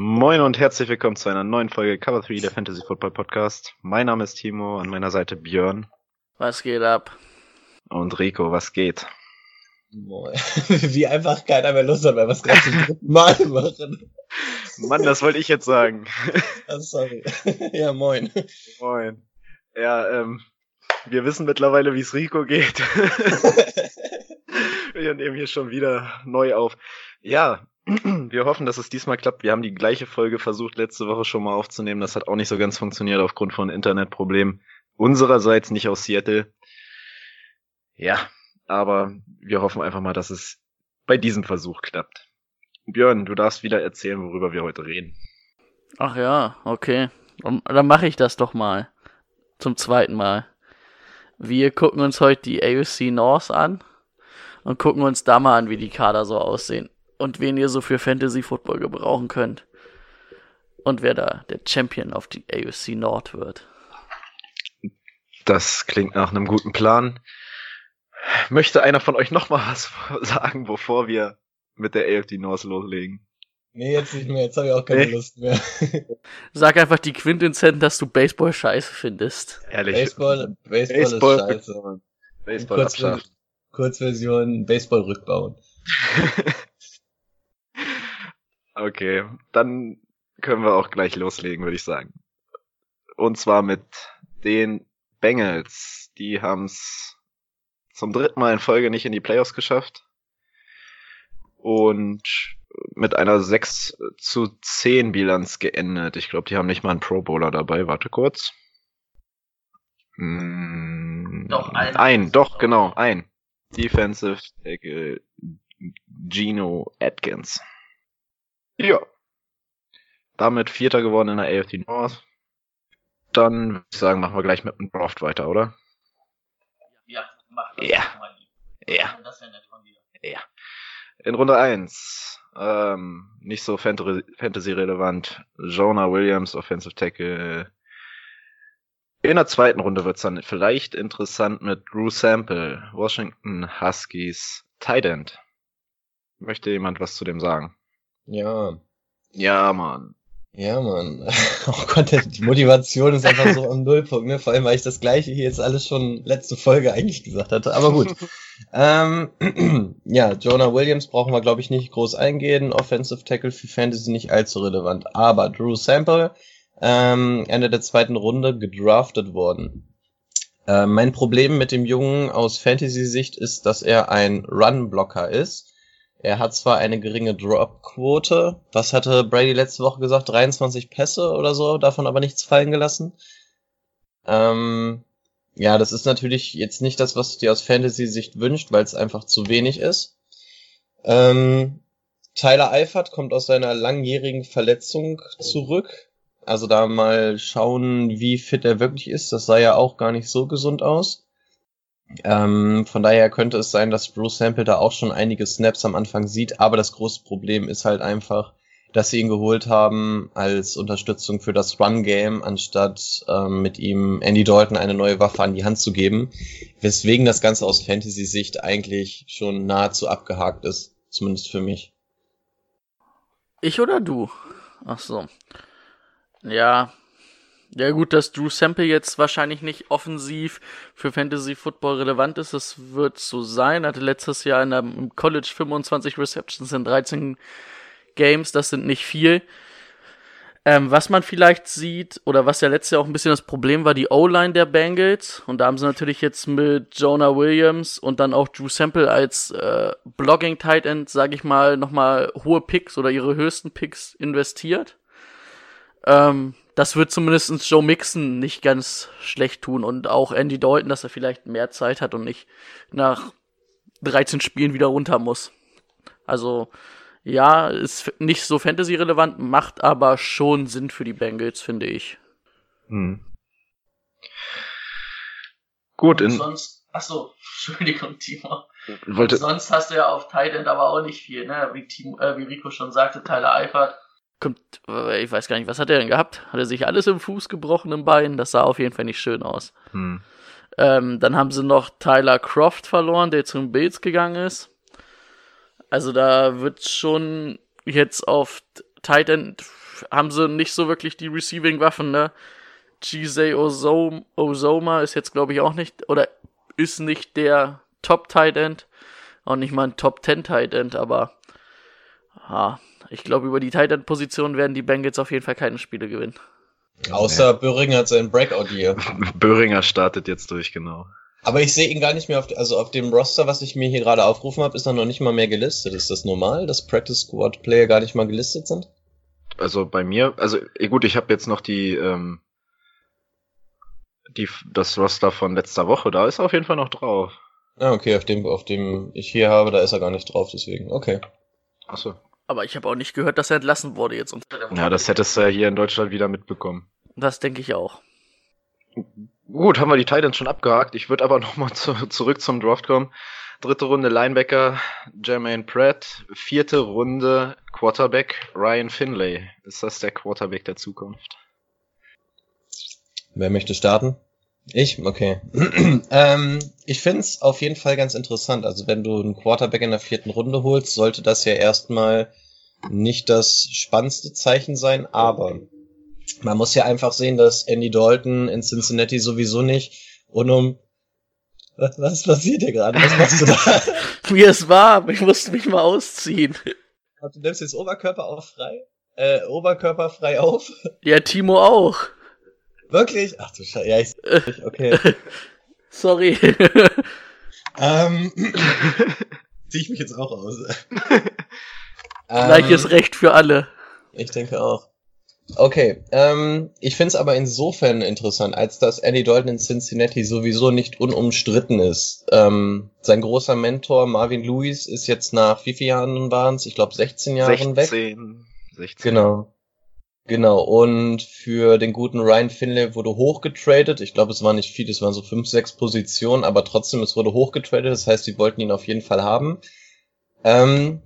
Moin und herzlich willkommen zu einer neuen Folge Cover 3 der Fantasy Football Podcast. Mein Name ist Timo, an meiner Seite Björn Was geht ab? und Rico, was geht? Moin. Wie einfach keiner mehr Lust hat, weil wir es gerade zum dritten Mal machen. Mann, das wollte ich jetzt sagen. Ah, sorry. Ja, moin. Moin. Ja, ähm, wir wissen mittlerweile, wie es Rico geht. wir nehmen hier schon wieder neu auf. Ja, wir hoffen, dass es diesmal klappt. Wir haben die gleiche Folge versucht, letzte Woche schon mal aufzunehmen. Das hat auch nicht so ganz funktioniert aufgrund von Internetproblemen. Unsererseits nicht aus Seattle. Ja, aber wir hoffen einfach mal, dass es bei diesem Versuch klappt. Björn, du darfst wieder erzählen, worüber wir heute reden. Ach ja, okay. Dann mache ich das doch mal. Zum zweiten Mal. Wir gucken uns heute die AFC North an und gucken uns da mal an, wie die Kader so aussehen. Und wen ihr so für Fantasy Football gebrauchen könnt. Und wer da der Champion auf die AFC North wird. Das klingt nach einem guten Plan. Möchte einer von euch noch mal was sagen, bevor wir mit der AFD North loslegen? Nee, jetzt nicht mehr. Jetzt habe ich auch keine Nee. Lust mehr. Sag einfach die Quintessenz, dass du Baseball scheiße findest. Ehrlich. Baseball, Baseball, Baseball, ist scheiße. Baseball Kurz- abschaffen. Kurzversion, Baseball rückbauen. Okay, dann können wir auch gleich loslegen, würde ich sagen. Und zwar mit den Bengals. Die haben es zum dritten Mal in Folge nicht in die Playoffs geschafft. Und mit einer 6 zu 10 Bilanz geendet. Ich glaube, die haben nicht mal einen Pro Bowler dabei. Warte kurz. Mm, Doch, einen. Ein, doch, genau, ein. Defensive Tackle Gino Atkins. Ja. Damit Vierter geworden in der AFC North. Dann würde ich sagen, machen wir gleich mit dem Draft weiter, oder? Ja, mach das Ja. Ja. Das wäre nett von dir. Ja. In Runde 1, ähm, nicht so Fant- Fantasy-relevant, Jonah Williams, Offensive Tackle. In der zweiten Runde wird's dann vielleicht interessant mit Drew Sample, Washington Huskies, Tight End. Möchte jemand was zu dem sagen? Ja. Ja, Mann. Ja, Mann. Oh Gott, die Motivation ist einfach so am Nullpunkt, ne? Vor allem, weil ich das gleiche hier jetzt alles schon letzte Folge eigentlich gesagt hatte. Aber gut. ähm, ja, Jonah Williams brauchen wir, glaube ich, nicht groß eingehen. Offensive Tackle für Fantasy nicht allzu relevant. Aber Drew Sample, ähm, Ende der zweiten Runde gedraftet worden. Äh, mein Problem mit dem Jungen aus Fantasy-Sicht ist, dass er ein Run-Blocker ist. Er hat zwar eine geringe Drop-Quote, was hatte Brady letzte Woche gesagt, 23 Pässe oder so, davon aber nichts fallen gelassen. Ähm, ja, das ist natürlich jetzt nicht das, was du dir aus Fantasy-Sicht wünscht, weil es einfach zu wenig ist. Ähm, Tyler Eifert kommt aus seiner langjährigen Verletzung zurück. Also da mal schauen, wie fit er wirklich ist. Das sah ja auch gar nicht so gesund aus. Ähm, von daher könnte es sein, dass Bruce Sample da auch schon einige Snaps am Anfang sieht, aber das große Problem ist halt einfach, dass sie ihn geholt haben als Unterstützung für das Run-Game, anstatt ähm, mit ihm Andy Dalton eine neue Waffe an die Hand zu geben, weswegen das Ganze aus Fantasy-Sicht eigentlich schon nahezu abgehakt ist, zumindest für mich. Ich oder du? Ach so. Ja. Ja gut, dass Drew Sample jetzt wahrscheinlich nicht offensiv für Fantasy Football relevant ist, das wird so sein. Hatte letztes Jahr in im College 25 Receptions in 13 Games, das sind nicht viel. Ähm, was man vielleicht sieht, oder was ja letztes Jahr auch ein bisschen das Problem war, die O-Line der Bengals. Und da haben sie natürlich jetzt mit Jonah Williams und dann auch Drew Sample als äh, Blogging-Tight End, sag ich mal, nochmal hohe Picks oder ihre höchsten Picks investiert. Ähm, das wird zumindest Joe Mixon nicht ganz schlecht tun und auch Andy Dalton, dass er vielleicht mehr Zeit hat und nicht nach 13 Spielen wieder runter muss. Also, Ja, ist nicht so Fantasy-relevant, macht aber schon Sinn für die Bengals, finde ich. Hm. Gut, in, sonst, achso, Entschuldigung, Timo. wollte, sonst hast du ja auf Titan aber auch nicht viel, ne? Wie, Timo, äh, wie Rico schon sagte, Tyler Eifert. Kommt, äh, ich weiß gar nicht, was hat er denn gehabt? Hat er sich alles im Fuß gebrochen im Bein? Das sah auf jeden Fall nicht schön aus. hm. Ähm, dann haben sie noch Tyler Croft verloren, der zum Bills gegangen ist. Also da wird schon jetzt auf Tight End haben sie nicht so wirklich die Receiving-Waffen, ne? Jose Ozoma, Ozoma ist jetzt, glaube ich, auch nicht, oder ist nicht der Top-Tight End. Auch nicht mal ein Top-10 Tight End, aber ah, ich glaube, über die Tight End-Position werden die Bengals auf jeden Fall keine Spiele gewinnen. Außer Böhring hat seinen Breakout hier. Böhringer startet jetzt durch, genau. Aber ich sehe ihn gar nicht mehr auf, also auf dem Roster, was ich mir hier gerade aufgerufen habe, ist er noch nicht mal mehr gelistet. Ist das normal, dass Practice Squad Player gar nicht mal gelistet sind? Also bei mir, also eh, gut, ich habe jetzt noch die, ähm, die, das Roster von letzter Woche, da ist er auf jeden Fall noch drauf. Ah, okay, auf dem, auf dem ich hier habe, da ist er gar nicht drauf, deswegen. Okay. Achso. Aber ich habe auch nicht gehört, dass er entlassen wurde jetzt. unter der Ja, das hättest du ja hier in Deutschland wieder mitbekommen. Das denke ich auch. Gut, haben wir die Titans schon abgehakt. Ich würde aber nochmal zu, zurück zum Draft kommen. Dritte Runde Linebacker Jermaine Pratt. Vierte Runde Quarterback Ryan Finlay. Ist das der Quarterback der Zukunft? Wer möchte starten? Ich? Okay. ähm, ich find's auf jeden Fall ganz interessant. Also wenn du einen Quarterback in der vierten Runde holst, sollte das ja erstmal nicht das spannendste Zeichen sein, aber man muss ja einfach sehen, dass Andy Dalton in Cincinnati sowieso nicht und um was, was passiert hier gerade? Was machst du da? Mir ist warm, ich musste mich mal ausziehen. Du nimmst jetzt Oberkörper auf frei? Äh, Oberkörper frei auf? Ja, Timo auch. Wirklich? Ach du Scheiße, ja, ich, okay. Sorry. Ähm, zieh ich mich jetzt auch aus. Gleiches Ähm, Recht für alle. Ich denke auch. Okay, ähm, ich find's aber insofern interessant, als dass Andy Dalton in Cincinnati sowieso nicht unumstritten ist. Ähm, sein großer Mentor Marvin Lewis ist jetzt nach wie vielen Jahren waren's? Ich glaube 16 Jahren weg. 16. 16. Genau. Genau. Und für den guten Ryan Finlay wurde hochgetradet. Ich glaube, es waren nicht viel, es waren so fünf, sechs Positionen, aber trotzdem, es wurde hochgetradet. Das heißt, sie wollten ihn auf jeden Fall haben. Ähm,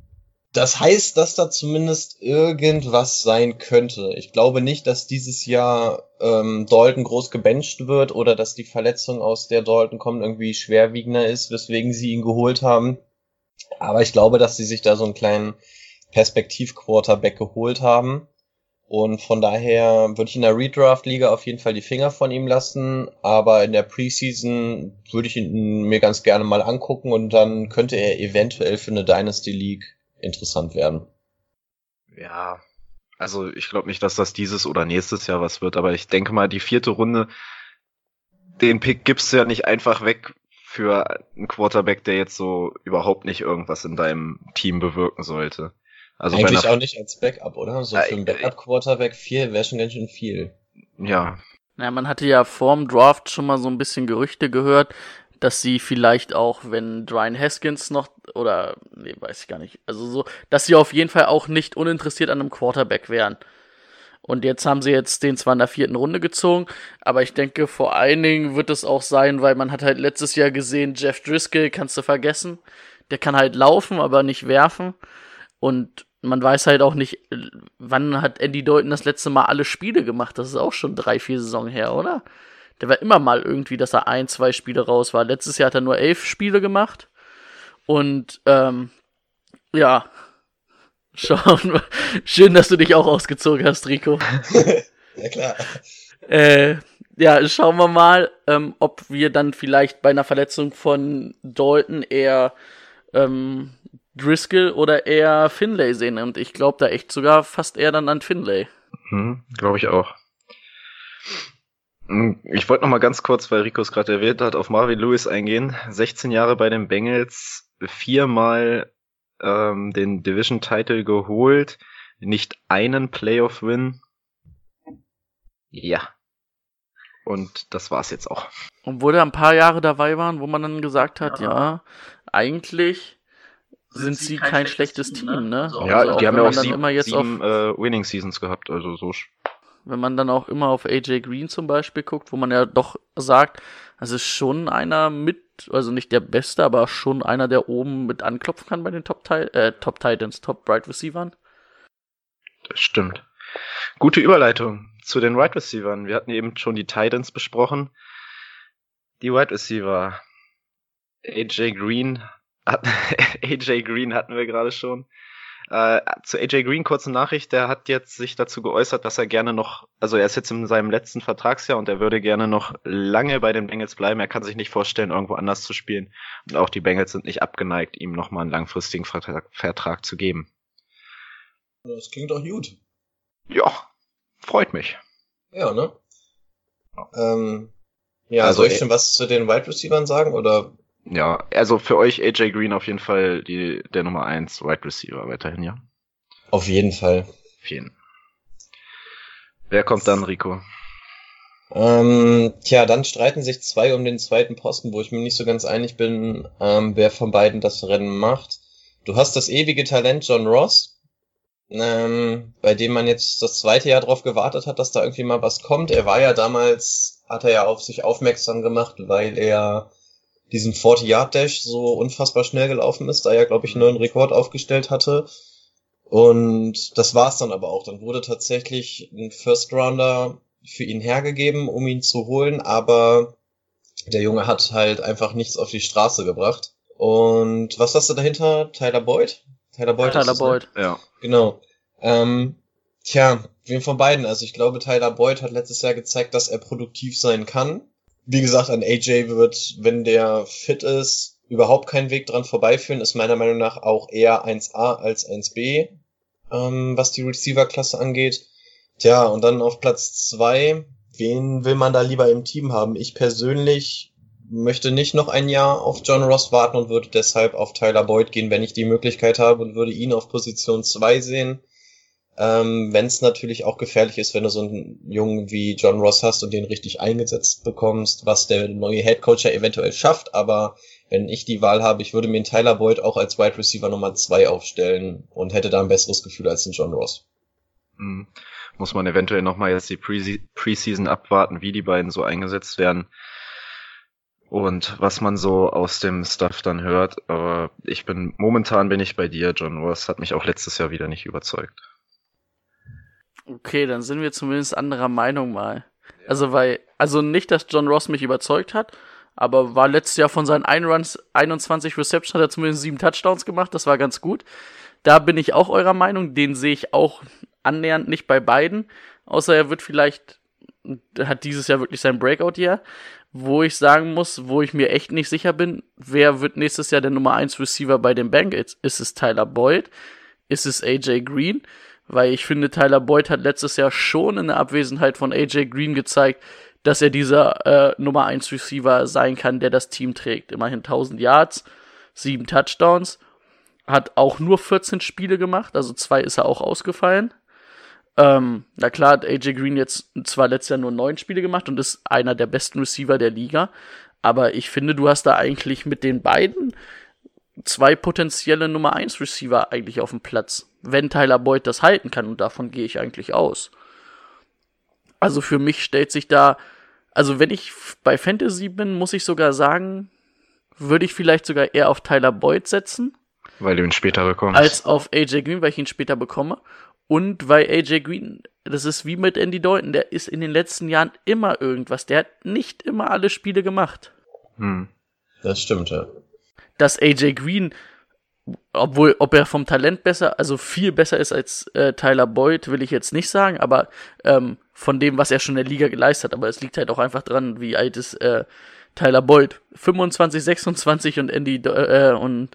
das heißt, dass da zumindest irgendwas sein könnte. Ich glaube nicht, dass dieses Jahr ähm, Dalton groß gebencht wird oder dass die Verletzung, aus der Dalton kommt, irgendwie schwerwiegender ist, weswegen sie ihn geholt haben. Aber ich glaube, dass sie sich da so einen kleinen Perspektiv-Quarterback geholt haben. Und von daher würde ich in der Redraft-Liga auf jeden Fall die Finger von ihm lassen. Aber in der Preseason würde ich ihn mir ganz gerne mal angucken und dann könnte er eventuell für eine Dynasty League interessant werden. Ja, also ich glaube nicht, dass das dieses oder nächstes Jahr was wird, aber ich denke mal, die vierte Runde, den Pick gibst du ja nicht einfach weg für einen Quarterback, der jetzt so überhaupt nicht irgendwas in deinem Team bewirken sollte. Also Eigentlich auch nicht als Backup, oder? So Äh, für einen Backup-Quarterback viel wäre schon ganz schön viel. ja, Naja, man hatte ja vorm Draft schon mal so ein bisschen Gerüchte gehört, dass sie vielleicht auch, wenn Brian Haskins noch, oder, nee, weiß ich gar nicht, also so, dass sie auf jeden Fall auch nicht uninteressiert an einem Quarterback wären. Und jetzt haben sie jetzt den zwar in der vierten Runde gezogen, aber ich denke, vor allen Dingen wird es auch sein, weil man hat halt letztes Jahr gesehen, Jeff Driscoll kannst du vergessen. Der kann halt laufen, aber nicht werfen. Und man weiß halt auch nicht, äh, wann hat Andy Dalton das letzte Mal alle Spiele gemacht. Das ist auch schon drei, vier Saison her, oder? Der war immer mal irgendwie, dass er ein, zwei Spiele raus war. Letztes Jahr hat er nur elf Spiele gemacht. Und ähm, ja, schauen wir. Schön, dass du dich auch ausgezogen hast, Rico. Ja klar. Äh, ja, schauen wir mal, ähm, ob wir dann vielleicht bei einer Verletzung von Dalton eher ähm, Driscoll oder eher Finlay sehen. Und ich glaube da echt sogar fast eher dann an Finlay. hm, glaube ich auch. Hm, Ich wollte noch mal ganz kurz, weil Rico es gerade erwähnt hat, auf Marvin Lewis eingehen. 16 Jahre bei den Bengals, viermal ähm, den Division-Title geholt, nicht einen Playoff-Win. Ja. Und das war's jetzt auch. Obwohl da ein paar Jahre dabei waren, wo man dann gesagt hat, ja, eigentlich sind sie kein schlechtes Team, ne? Also ja, also die haben ja auch sieben, immer jetzt sieben auf, äh, Winning Seasons gehabt, also so. Wenn man dann auch immer auf AJ Green zum Beispiel guckt, wo man ja doch sagt, das ist schon einer mit, also nicht der Beste, aber schon einer, der oben mit anklopfen kann bei den Top, äh, Top Titans, Top Bright Receivern. Das stimmt. Gute Überleitung zu den Wide Receivers. Wir hatten eben schon die Titans besprochen. Die Wide Receiver. AJ Green. AJ Green hatten wir gerade schon. Äh, zu AJ Green kurze Nachricht, der hat jetzt sich dazu geäußert, dass er gerne noch, also er ist jetzt in seinem letzten Vertragsjahr und er würde gerne noch lange bei den Bengals bleiben. Er kann sich nicht vorstellen, irgendwo anders zu spielen. Und auch die Bengals sind nicht abgeneigt, ihm nochmal einen langfristigen Vertrag, Vertrag zu geben. Das klingt doch gut. Ja, freut mich. Ja, ne? Ähm, ja, also, soll ich schon was zu den Wide Receivers sagen oder? Ja, also für euch AJ Green auf jeden Fall die, der Nummer 1 Wide Receiver weiterhin, ja? Auf jeden Fall. Auf jeden. Wer kommt dann, Rico? Ähm, tja, dann streiten sich zwei um den zweiten Posten, wo ich mir nicht so ganz einig bin, ähm, wer von beiden das Rennen macht. Du hast das ewige Talent John Ross, ähm, bei dem man jetzt das zweite Jahr drauf gewartet hat, dass da irgendwie mal was kommt. Er war ja damals, hat er ja auf sich aufmerksam gemacht, weil er diesen 40-Yard-Dash so unfassbar schnell gelaufen ist, da er, glaube ich, einen neuen Rekord aufgestellt hatte. Und das war's dann aber auch. Dann wurde tatsächlich ein First Rounder für ihn hergegeben, um ihn zu holen, aber der Junge hat halt einfach nichts auf die Straße gebracht. Und was hast du dahinter? Tyler Boyd? Tyler Boyd. Tyler ne? Boyd. Ne? Ja. Genau. Ähm, tja, wem von beiden? Also ich glaube, Tyler Boyd hat letztes Jahr gezeigt, dass er produktiv sein kann. Wie gesagt, an AJ wird, wenn der fit ist, überhaupt kein Weg dran vorbeiführen. Ist meiner Meinung nach auch eher 1A als 1B, ähm, was die Receiver-Klasse angeht. Tja, und dann auf Platz zwei, wen will man da lieber im Team haben? Ich persönlich möchte nicht noch ein Jahr auf John Ross warten und würde deshalb auf Tyler Boyd gehen, wenn ich die Möglichkeit habe und würde ihn auf Position 2 sehen. Ähm, wenn es natürlich auch gefährlich ist, wenn du so einen Jungen wie John Ross hast und den richtig eingesetzt bekommst, was der neue Head Coach ja eventuell schafft, aber wenn ich die Wahl habe, ich würde mir einen Tyler Boyd auch als Wide Receiver Nummer 2 aufstellen und hätte da ein besseres Gefühl als einen John Ross. Mhm. Muss man eventuell nochmal jetzt die Preseason abwarten, wie die beiden so eingesetzt werden und was man so aus dem Stuff dann hört. Aber ich bin, momentan bin ich bei dir, John Ross hat mich auch letztes Jahr wieder nicht überzeugt. Okay, dann sind wir zumindest anderer Meinung mal. Ja. Also, weil, also nicht, dass John Ross mich überzeugt hat, aber war letztes Jahr von seinen 21 Receptions hat er zumindest sieben Touchdowns gemacht, das war ganz gut. Da bin ich auch eurer Meinung, den sehe ich auch annähernd nicht bei beiden, außer er wird vielleicht, hat dieses Jahr wirklich sein Breakout-Jahr wo ich sagen muss, wo ich mir echt nicht sicher bin, wer wird nächstes Jahr der Nummer 1 Receiver bei den Bengals? Ist es Tyler Boyd? Ist es AJ Green? Weil ich finde, Tyler Boyd hat letztes Jahr schon in der Abwesenheit von AJ Green gezeigt, dass er dieser äh, Nummer 1 Receiver sein kann, der das Team trägt. Immerhin 1000 Yards, 7 Touchdowns, hat auch nur 14 Spiele gemacht, also zwei ist er auch ausgefallen. Ähm, na klar hat AJ Green jetzt zwar letztes Jahr nur neun Spiele gemacht und ist einer der besten Receiver der Liga, aber ich finde, du hast da eigentlich mit den beiden zwei potenzielle Nummer 1 Receiver eigentlich auf dem Platz, wenn Tyler Boyd das halten kann und davon gehe ich eigentlich aus. Also für mich stellt sich da, also wenn ich bei Fantasy bin, muss ich sogar sagen, würde ich vielleicht sogar eher auf Tyler Boyd setzen. Weil du ihn später bekommst. Als auf AJ Green, weil ich ihn später bekomme. Und weil AJ Green, das ist wie mit Andy Dalton, der ist in den letzten Jahren immer irgendwas. Der hat nicht immer alle Spiele gemacht. Hm. Das stimmt, ja. Dass AJ Green, obwohl, ob er vom Talent besser, also viel besser ist als äh, Tyler Boyd, will ich jetzt nicht sagen, aber ähm, von dem, was er schon in der Liga geleistet hat. Aber es liegt halt auch einfach dran, wie alt ist äh, Tyler Boyd. 25, 26 und Andy äh, und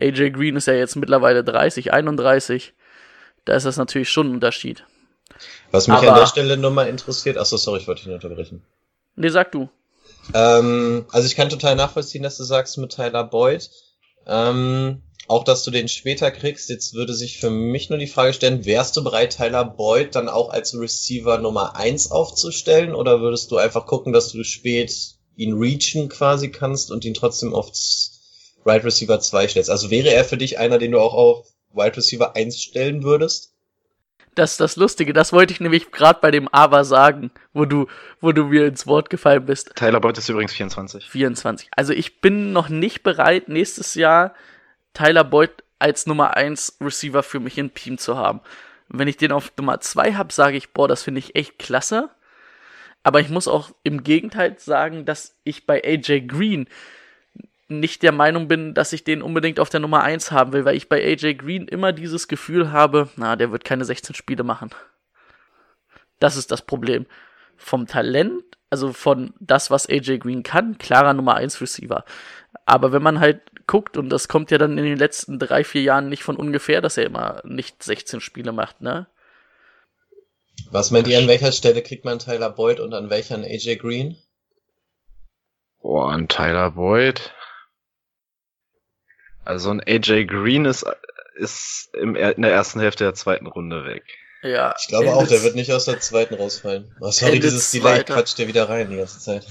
AJ Green ist ja jetzt mittlerweile 30, 31 da ist das natürlich schon ein Unterschied. Was mich Aber, an der Stelle nur mal interessiert, achso, sorry, ich wollte dich nicht unterbrechen. Nee, sag du. Ähm, also ich kann total nachvollziehen, dass du sagst mit Tyler Boyd. Ähm, auch dass du den später kriegst. Jetzt würde sich für mich nur die Frage stellen, wärst du bereit, Tyler Boyd dann auch als Receiver Nummer eins aufzustellen? Oder würdest du einfach gucken, dass du spät ihn reachen quasi kannst und ihn trotzdem aufs Wide Receiver 2 stellst. Also wäre er für dich einer, den du auch auf Wide Receiver 1 stellen würdest? Das ist das Lustige, das wollte ich nämlich gerade bei dem Aber sagen, wo du, wo du mir ins Wort gefallen bist. Tyler Boyd ist übrigens 24. 24. Also ich bin noch nicht bereit, nächstes Jahr Tyler Boyd als Nummer 1 Receiver für mich im Team zu haben. Wenn ich den auf Nummer 2 habe, sage ich, boah, das finde ich echt klasse. Aber ich muss auch im Gegenteil sagen, dass ich bei AJ Green nicht der Meinung bin, dass ich den unbedingt auf der Nummer 1 haben will, weil ich bei AJ Green immer dieses Gefühl habe, na, der wird keine 16 Spiele machen. Das ist das Problem. Vom Talent, also von das, was AJ Green kann, klarer Nummer 1 Receiver. Aber wenn man halt guckt, und das kommt ja dann in den letzten drei, vier Jahren nicht von ungefähr, dass er immer nicht 16 Spiele macht, ne? Was meint ihr, an welcher Stelle kriegt man Tyler Boyd und an welcher an AJ Green? Boah, an Tyler Boyd. Also ein AJ Green ist, ist im, in der ersten Hälfte der zweiten Runde weg. Ja. Ich glaube auch, der wird nicht aus der zweiten rausfallen. Oh, sorry, Ende dieses Delay zweiter. quatscht der wieder rein die ganze Zeit.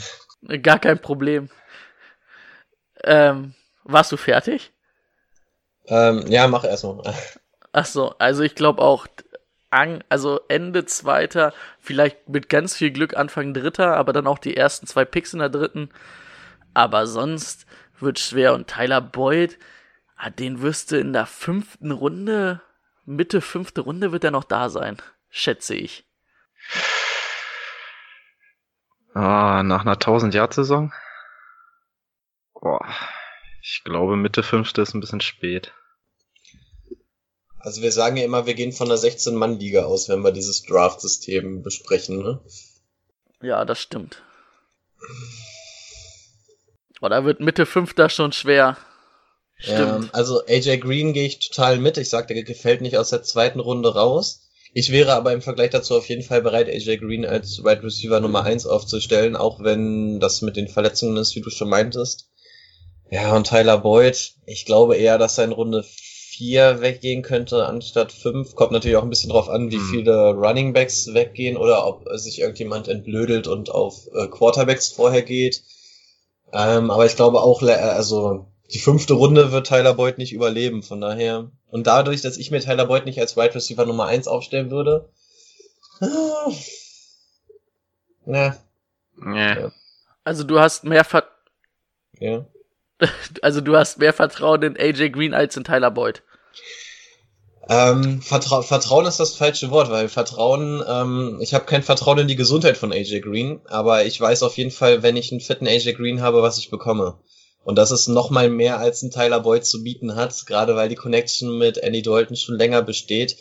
Gar kein Problem. Ähm, warst du fertig? Ähm, ja, mach erstmal. Ach so, also ich glaube auch, an, also Ende zweiter, vielleicht mit ganz viel Glück Anfang dritter, aber dann auch die ersten zwei Picks in der dritten. Aber sonst wird schwer. Und Tyler Boyd, den wirst du in der fünften Runde, Mitte fünfte Runde wird er noch da sein, schätze ich. Ah, nach einer 1000-Yard-Saison? Boah, ich glaube Mitte fünfte ist ein bisschen spät. Also wir sagen ja immer, wir gehen von einer 16-Mann-Liga aus, wenn wir dieses Draft-System besprechen, ne? Ja, das stimmt. Oh, da wird Mitte fünfter schon schwer. Stimmt. Ähm, also AJ Green gehe ich total mit. Ich sag, der gefällt nicht aus der zweiten Runde raus. Ich wäre aber im Vergleich dazu auf jeden Fall bereit, AJ Green als Wide Receiver Nummer 1 aufzustellen, auch wenn das mit den Verletzungen ist, wie du schon meintest. Ja, und Tyler Boyd, ich glaube eher, dass er in Runde 4 weggehen könnte, anstatt 5. Kommt natürlich auch ein bisschen drauf an, wie Hm. viele Running Backs weggehen oder ob sich irgendjemand entblödelt und auf äh, Quarterbacks vorher geht. Ähm, aber ich glaube auch, äh, also die fünfte Runde wird Tyler Boyd nicht überleben, von daher. Und dadurch, dass ich mir Tyler Boyd nicht als Wide Receiver Nummer 1 aufstellen würde, ah, na, Nee. Also du hast mehr Ver ja. also du hast mehr Vertrauen in AJ Green als in Tyler Boyd. Ähm, Vertra Vertrauen ist das falsche Wort, weil Vertrauen, ähm, ich habe kein Vertrauen in die Gesundheit von AJ Green, aber ich weiß auf jeden Fall, wenn ich einen fitten AJ Green habe, was ich bekomme. Und das ist noch mal mehr als ein Tyler Boyd zu bieten hat, gerade weil die Connection mit Andy Dalton schon länger besteht.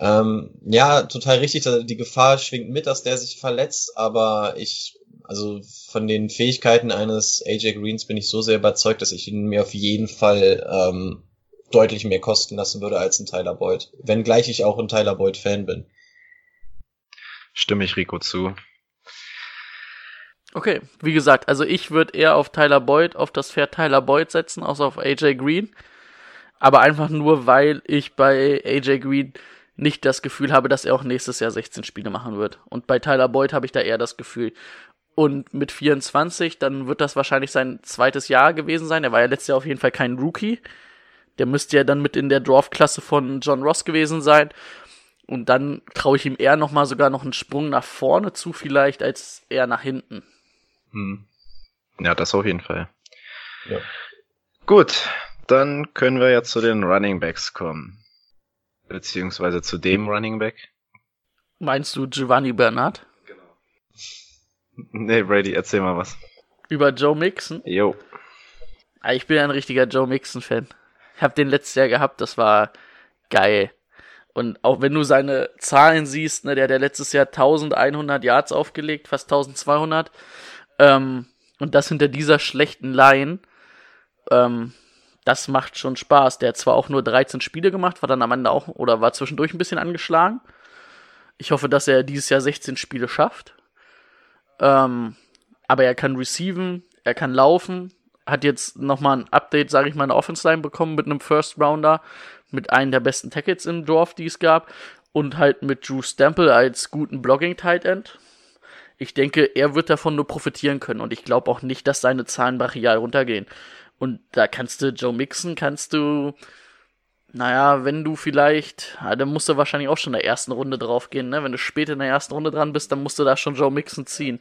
Ähm, ja, total richtig, die Gefahr schwingt mit, dass der sich verletzt, aber ich, also von den Fähigkeiten eines AJ Greens bin ich so sehr überzeugt, dass ich ihn mir auf jeden Fall ähm, deutlich mehr kosten lassen würde als ein Tyler Boyd. Wenngleich ich auch ein Tyler Boyd-Fan bin. Stimme ich Rico zu. Okay, wie gesagt, also ich würde eher auf Tyler Boyd, auf das Pferd Tyler Boyd setzen, außer auf AJ Green. Aber einfach nur, weil ich bei AJ Green nicht das Gefühl habe, dass er auch nächstes Jahr 16 Spiele machen wird. Und bei Tyler Boyd habe ich da eher das Gefühl. Und mit 24, dann wird das wahrscheinlich sein zweites Jahr gewesen sein. Er war ja letztes Jahr auf jeden Fall kein Rookie. Der müsste ja dann mit in der Draft-Klasse von John Ross gewesen sein. Und dann traue ich ihm eher noch mal sogar noch einen Sprung nach vorne zu vielleicht, als eher nach hinten. Hm. Ja, das auf jeden Fall. Ja. Gut, dann können wir ja zu den Running Backs kommen. Beziehungsweise zu dem Running Back. Meinst du Giovanni Bernard? Nee, Brady, erzähl mal was. Über Joe Mixon? Jo. Ah, Ich bin ja ein richtiger Joe Mixon-Fan. Ich habe den letztes Jahr gehabt, das war geil. Und auch wenn du seine Zahlen siehst, ne, der hat ja letztes Jahr 1100 Yards aufgelegt, fast 1200. Ähm, und das hinter dieser schlechten Line. Ähm, das macht schon Spaß. Der hat zwar auch nur 13 Spiele gemacht, war dann am Ende auch, oder war zwischendurch ein bisschen angeschlagen. Ich hoffe, dass er dieses Jahr 16 Spiele schafft. Ähm, aber er kann receiven, er kann laufen, hat jetzt nochmal ein Update, sage ich mal, in der Offense-Line bekommen mit einem First-Rounder, mit einem der besten Tackles im Dorf, die es gab, und halt mit Drew Stample als guten Blogging-Tight-End. Ich denke, er wird davon nur profitieren können und ich glaube auch nicht, dass seine Zahlen brachial runtergehen. Und da kannst du Joe Mixon, kannst du, naja, wenn du vielleicht, ja, dann musst du wahrscheinlich auch schon in der ersten Runde drauf gehen, ne? Wenn du später in der ersten Runde dran bist, dann musst du da schon Joe Mixon ziehen.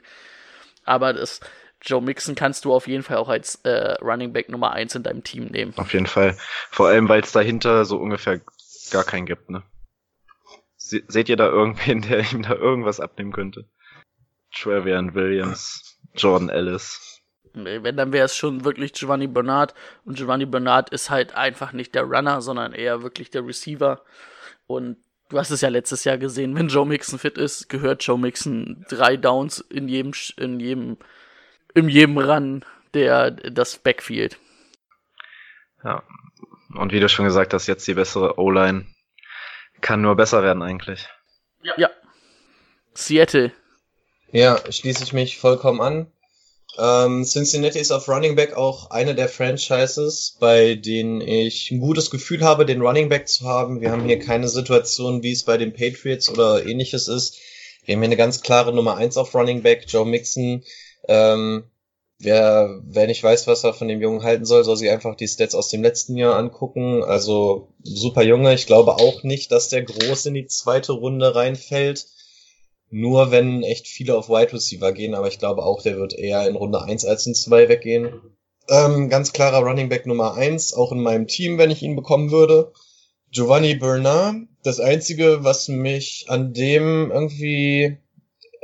Aber das, Joe Mixon kannst du auf jeden Fall auch als äh, Running Back Nummer 1 in deinem Team nehmen. Auf jeden Fall. Vor allem, weil es dahinter so ungefähr gar keinen gibt, ne? Se seht ihr da irgendwen, der ihm da irgendwas abnehmen könnte? Travian Williams, Jordan Ellis. Wenn, dann wäre es schon wirklich Giovanni Bernard. Und Giovanni Bernard ist halt einfach nicht der Runner, sondern eher wirklich der Receiver. Und du hast es ja letztes Jahr gesehen, wenn Joe Mixon fit ist, gehört Joe Mixon drei Downs in jedem, in jedem, in jedem Run der, das Backfield. Ja. Und wie du schon gesagt hast, jetzt die bessere O-Line. Kann nur besser werden eigentlich. Ja. ja. Seattle. Ja, schließe ich mich vollkommen an. Ähm, Cincinnati ist auf Running Back auch eine der Franchises, bei denen ich ein gutes Gefühl habe, den Running Back zu haben. Wir haben hier keine Situation, wie es bei den Patriots oder ähnliches ist. Wir haben hier eine ganz klare Nummer eins auf Running Back, Joe Mixon. Ähm, wer, wer nicht weiß, was er von dem Jungen halten soll, soll sich einfach die Stats aus dem letzten Jahr angucken. Also super Junge. Ich glaube auch nicht, dass der groß in die zweite Runde reinfällt. Nur wenn echt viele auf Wide Receiver gehen, aber ich glaube auch, der wird eher in Runde 1 als in 2 weggehen. Ähm, ganz klarer Running Back Nummer 1, auch in meinem Team, wenn ich ihn bekommen würde. Giovanni Bernard, das einzige, was mich an dem irgendwie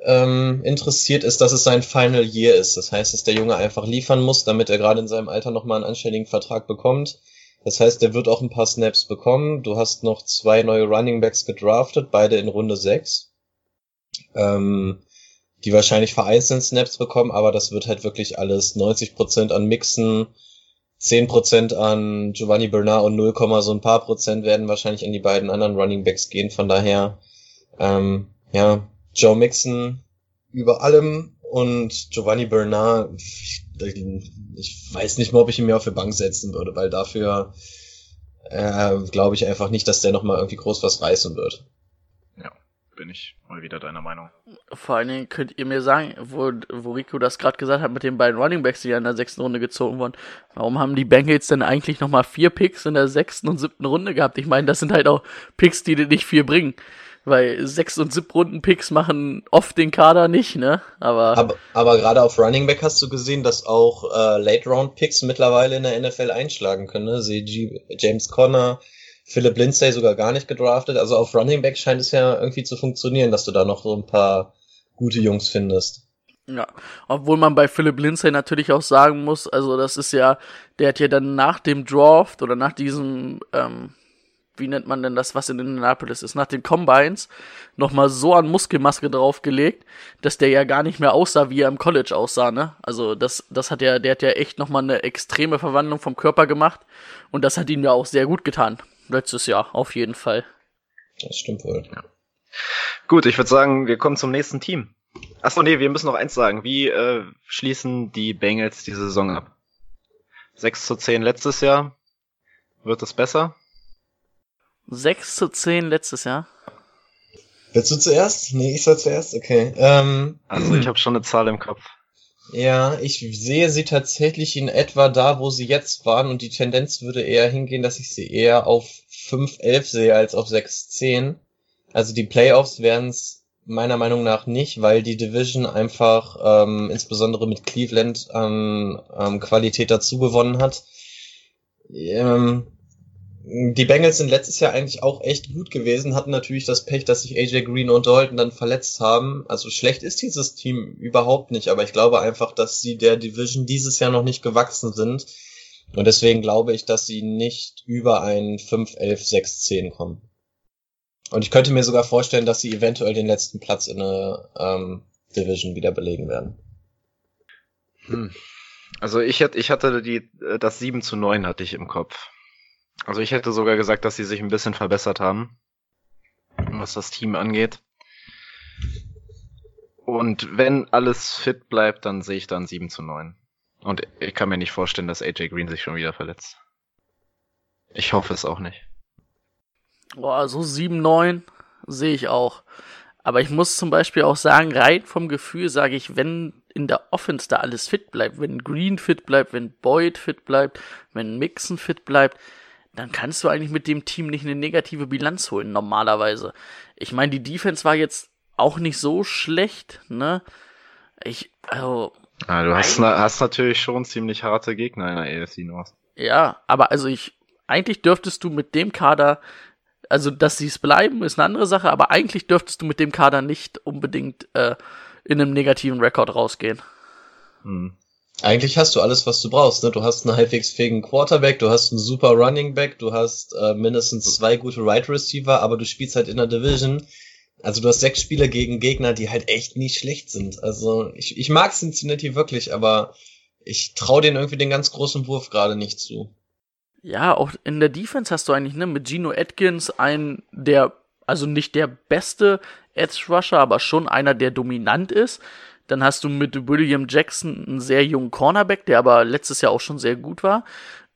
ähm, interessiert, ist, dass es sein Final Year ist. Das heißt, dass der Junge einfach liefern muss, damit er gerade in seinem Alter nochmal einen anständigen Vertrag bekommt. Das heißt, der wird auch ein paar Snaps bekommen. Du hast noch zwei neue Running Backs gedraftet, beide in Runde 6 ähm, die wahrscheinlich vereinzelt Snaps bekommen, aber das wird halt wirklich alles 90% an Mixen, 10% an Giovanni Bernard und 0, so ein paar Prozent werden wahrscheinlich an die beiden anderen Running Backs gehen. Von daher, ähm, ja, Joe Mixon über allem und Giovanni Bernard, ich, ich weiß nicht mal, ob ich ihn mir auf die Bank setzen würde, weil dafür äh, glaube ich einfach nicht, dass der nochmal irgendwie groß was reißen wird bin ich mal wieder deiner Meinung. Vor allen Dingen könnt ihr mir sagen, wo, wo Rico das gerade gesagt hat mit den beiden Runningbacks, die ja in der sechsten Runde gezogen wurden, warum haben die Bengals denn eigentlich nochmal vier Picks in der sechsten und siebten Runde gehabt? Ich meine, das sind halt auch Picks, die dir nicht viel bringen. Weil sechs und sieb Runden Picks machen oft den Kader nicht, ne? Aber aber, aber gerade auf Running Back hast du gesehen, dass auch äh, Late Round Picks mittlerweile in der NFL einschlagen können. Ne? Sie James Conner, Philip Lindsay sogar gar nicht gedraftet. Also auf Running Back scheint es ja irgendwie zu funktionieren, dass du da noch so ein paar gute Jungs findest. Ja, obwohl man bei Philip Lindsay natürlich auch sagen muss, also das ist ja, der hat ja dann nach dem Draft oder nach diesem, ähm, wie nennt man denn das, was in Indianapolis ist, nach den Combines nochmal so an Muskelmaske draufgelegt, dass der ja gar nicht mehr aussah, wie er im College aussah, ne? Also das, das hat ja, der hat ja echt nochmal eine extreme Verwandlung vom Körper gemacht und das hat ihm ja auch sehr gut getan. Letztes Jahr, auf jeden Fall. Das stimmt wohl. Ja. Gut, ich würde sagen, wir kommen zum nächsten Team. Achso, nee, wir müssen noch eins sagen. Wie äh, schließen die Bengals die Saison ab? 6 zu 10 letztes Jahr. Wird es besser? 6 zu 10 letztes Jahr. Willst du zuerst? Nee, ich soll zuerst? Okay. Ähm, also ich habe schon eine Zahl im Kopf. Ja, ich sehe sie tatsächlich in etwa da, wo sie jetzt waren und die Tendenz würde eher hingehen, dass ich sie eher auf 5-11 sehe als auf 6-10. Also die Playoffs wären es meiner Meinung nach nicht, weil die Division einfach ähm, insbesondere mit Cleveland an ähm, Qualität dazu gewonnen hat. Ähm, die Bengals sind letztes Jahr eigentlich auch echt gut gewesen, hatten natürlich das Pech, dass sich AJ Green und Dalton dann verletzt haben. Also schlecht ist dieses Team überhaupt nicht, aber ich glaube einfach, dass sie der Division dieses Jahr noch nicht gewachsen sind. Und deswegen glaube ich, dass sie nicht über ein 5, 11, 6, 10 kommen. Und ich könnte mir sogar vorstellen, dass sie eventuell den letzten Platz in der ähm, Division wieder belegen werden. Hm. Also ich hatte, ich hatte die, äh, das 7 zu 9 hatte ich im Kopf. Also ich hätte sogar gesagt, dass sie sich ein bisschen verbessert haben, was das Team angeht. Und wenn alles fit bleibt, dann sehe ich dann 7 zu 9. Und ich kann mir nicht vorstellen, dass AJ Green sich schon wieder verletzt. Ich hoffe es auch nicht. Boah, so 7-9 sehe ich auch. Aber ich muss zum Beispiel auch sagen, rein vom Gefühl sage ich, wenn in der Offense da alles fit bleibt, wenn Green fit bleibt, wenn Boyd fit bleibt, wenn Mixon fit bleibt, dann kannst du eigentlich mit dem Team nicht eine negative Bilanz holen, normalerweise. Ich meine, die Defense war jetzt auch nicht so schlecht, ne? Ich, also. Ah, du hast, na, hast natürlich schon ziemlich harte Gegner in der AFC North. Ja, aber also ich, eigentlich dürftest du mit dem Kader, also dass sie es bleiben, ist eine andere Sache, aber eigentlich dürftest du mit dem Kader nicht unbedingt äh, in einem negativen Rekord rausgehen. Hm. Eigentlich hast du alles, was du brauchst. Ne? Du hast einen halbwegs fähigen Quarterback, du hast einen super Running Back, du hast äh, mindestens zwei gute Right Receiver, aber du spielst halt in der Division. Also du hast sechs Spieler gegen Gegner, die halt echt nicht schlecht sind. Also ich, ich mag Cincinnati wirklich, aber ich traue denen irgendwie den ganz großen Wurf gerade nicht zu. Ja, auch in der Defense hast du eigentlich ne, mit Gino Atkins einen der, also nicht der beste Edge Rusher, aber schon einer, der dominant ist. Dann hast du mit William Jackson einen sehr jungen Cornerback, der aber letztes Jahr auch schon sehr gut war.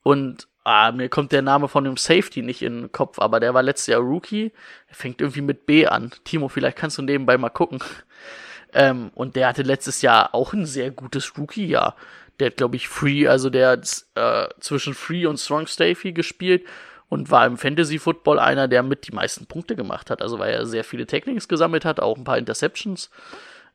Und ah, mir kommt der Name von dem Safety nicht in den Kopf, aber der war letztes Jahr Rookie. Er fängt irgendwie mit B an. Timo, vielleicht kannst du nebenbei mal gucken. Ähm, und der hatte letztes Jahr auch ein sehr gutes Rookie-Jahr. Der hat, glaube ich, Free, also der hat äh, zwischen Free und Strong Safety gespielt und war im Fantasy Football einer, der mit die meisten Punkte gemacht hat. Also weil er sehr viele Techniques gesammelt hat, auch ein paar Interceptions.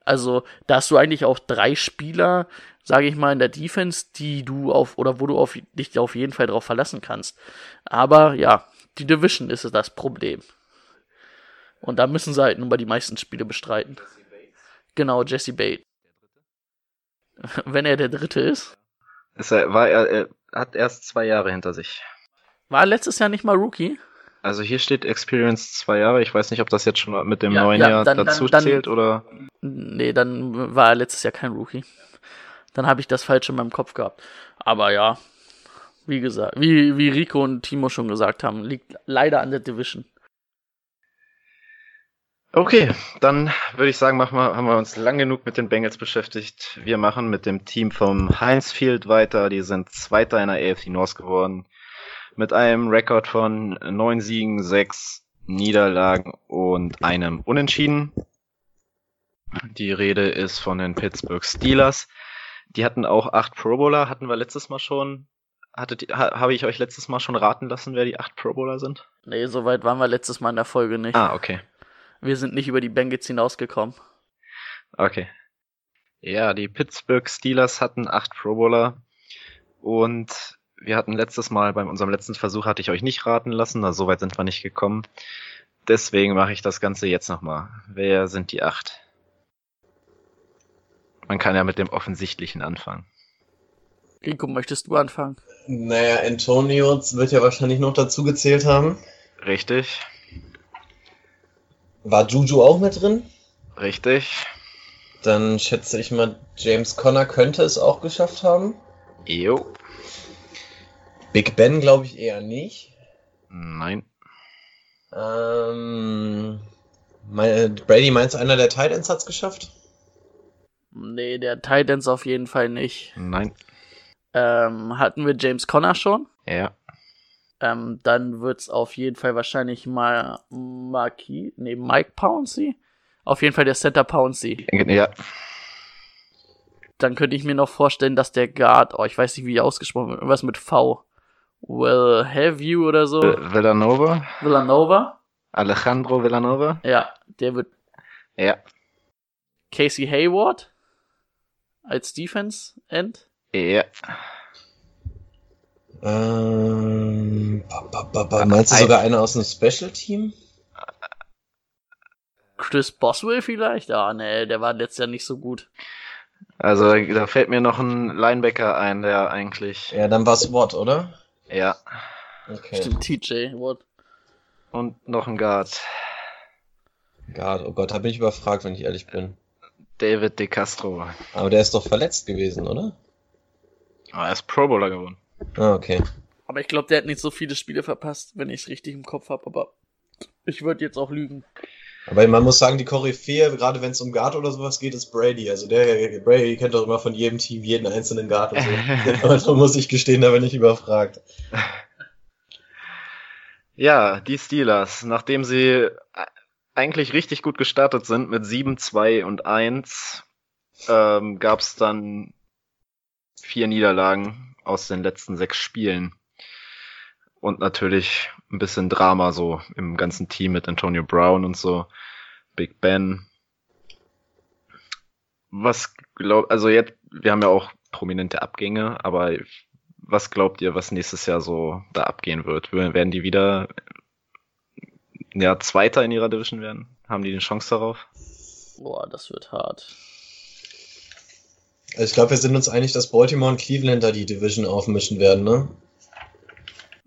Also da hast du eigentlich auch drei Spieler, sage ich mal, in der Defense, die du auf oder wo du auf, dich auf jeden Fall drauf verlassen kannst. Aber ja, die Division ist das Problem. Und da müssen sie halt nun mal die meisten Spiele bestreiten. Genau, Jesse Bates. Wenn er der Dritte ist. ist er, war er, er hat erst zwei Jahre hinter sich. War er letztes Jahr nicht mal Rookie? Also hier steht Experience zwei Jahre. Ich weiß nicht, ob das jetzt schon mit dem ja, neuen ja, Jahr dann, dazu dann, zählt oder. Nee, dann war er letztes Jahr kein Rookie. Dann habe ich das falsch in meinem Kopf gehabt. Aber ja, wie gesagt, wie, wie Rico und Timo schon gesagt haben, liegt leider an der Division. Okay, dann würde ich sagen, machen wir, haben wir uns lang genug mit den Bengals beschäftigt. Wir machen mit dem Team vom Heinz Field weiter. Die sind Zweiter in der AFC North geworden mit einem Rekord von neun Siegen, sechs Niederlagen und einem Unentschieden. Die Rede ist von den Pittsburgh Steelers. Die hatten auch acht Pro Bowler, hatten wir letztes Mal schon. Hattet, ha, habe ich euch letztes Mal schon raten lassen, wer die acht Pro Bowler sind? Nee, soweit waren wir letztes Mal in der Folge nicht. Ah, okay. Wir sind nicht über die Bengals hinausgekommen. Okay. Ja, die Pittsburgh Steelers hatten acht Pro Bowler und wir hatten letztes Mal, bei unserem letzten Versuch hatte ich euch nicht raten lassen, also soweit sind wir nicht gekommen. Deswegen mache ich das Ganze jetzt nochmal. Wer sind die acht? Man kann ja mit dem Offensichtlichen anfangen. Rico, möchtest du anfangen? Naja, Antonio wird ja wahrscheinlich noch dazu gezählt haben. Richtig. War Juju auch mit drin? Richtig. Dann schätze ich mal, James Conner könnte es auch geschafft haben. Jo. Big Ben glaube ich eher nicht. Nein. Ähm, Brady meinst du, einer der Titans hat's geschafft? Nee, der Titans auf jeden Fall nicht. Nein. Ähm, hatten wir James Conner schon? Ja. Ähm, dann wird's auf jeden Fall wahrscheinlich mal Marquis, nee, Mike Pouncey. Auf jeden Fall der Center Pouncey. Ja. Dann könnte ich mir noch vorstellen, dass der Guard, oh, ich weiß nicht, wie ausgesprochen wird, irgendwas mit V. Will have you oder so. Villanova. Villanova. Alejandro Villanova. Ja, der wird. Ja. Casey Hayward als Defense End. Ja. Ähm, ba, ba, ba, meinst du sogar einer aus dem Special Team? Chris Boswell vielleicht? Ah, nee, der war letztes Jahr nicht so gut. Also da fällt mir noch ein Linebacker ein, der eigentlich. Ja, dann war's Watt, oder? Ja. Okay. Stimmt, TJ Watt. Und noch ein Guard. Guard, oh Gott, da bin ich überfragt, wenn ich ehrlich bin. David De Castro. Aber der ist doch verletzt gewesen, oder? Ah, er ist Pro Bowler geworden. Ah, okay. Aber ich glaube, der hat nicht so viele Spiele verpasst, wenn ich es richtig im Kopf habe. Aber ich würde jetzt auch lügen. Aber man muss sagen, die Koryphäe, gerade wenn es um Guard oder sowas geht, ist Brady. Also der Brady kennt doch immer von jedem Team jeden einzelnen Guard und so. Aber da muss ich gestehen, da bin ich überfragt. Ja, die Steelers, nachdem sie eigentlich richtig gut gestartet sind mit 7, 2 und 1, ähm, gab es dann vier Niederlagen aus den letzten sechs Spielen. Und natürlich ein bisschen Drama so im ganzen Team mit Antonio Brown und so, Big Ben. Was glaubt, also jetzt, wir haben ja auch prominente Abgänge, aber was glaubt ihr, was nächstes Jahr so da abgehen wird? Werden die wieder ja, Zweiter in ihrer Division werden? Haben die eine Chance darauf? Boah, das wird hart. Also ich glaube, wir sind uns einig, dass Baltimore und Cleveland da die Division aufmischen werden, ne?